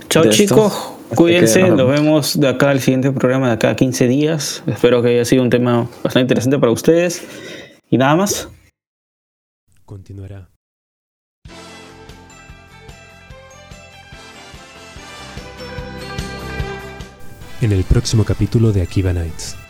Chao de chicos, cuídense, que nos vemos de acá al siguiente programa de acá a 15 días. Espero que haya sido un tema bastante interesante para ustedes. Y nada más. Continuará. En el próximo capítulo de Akiva Nights.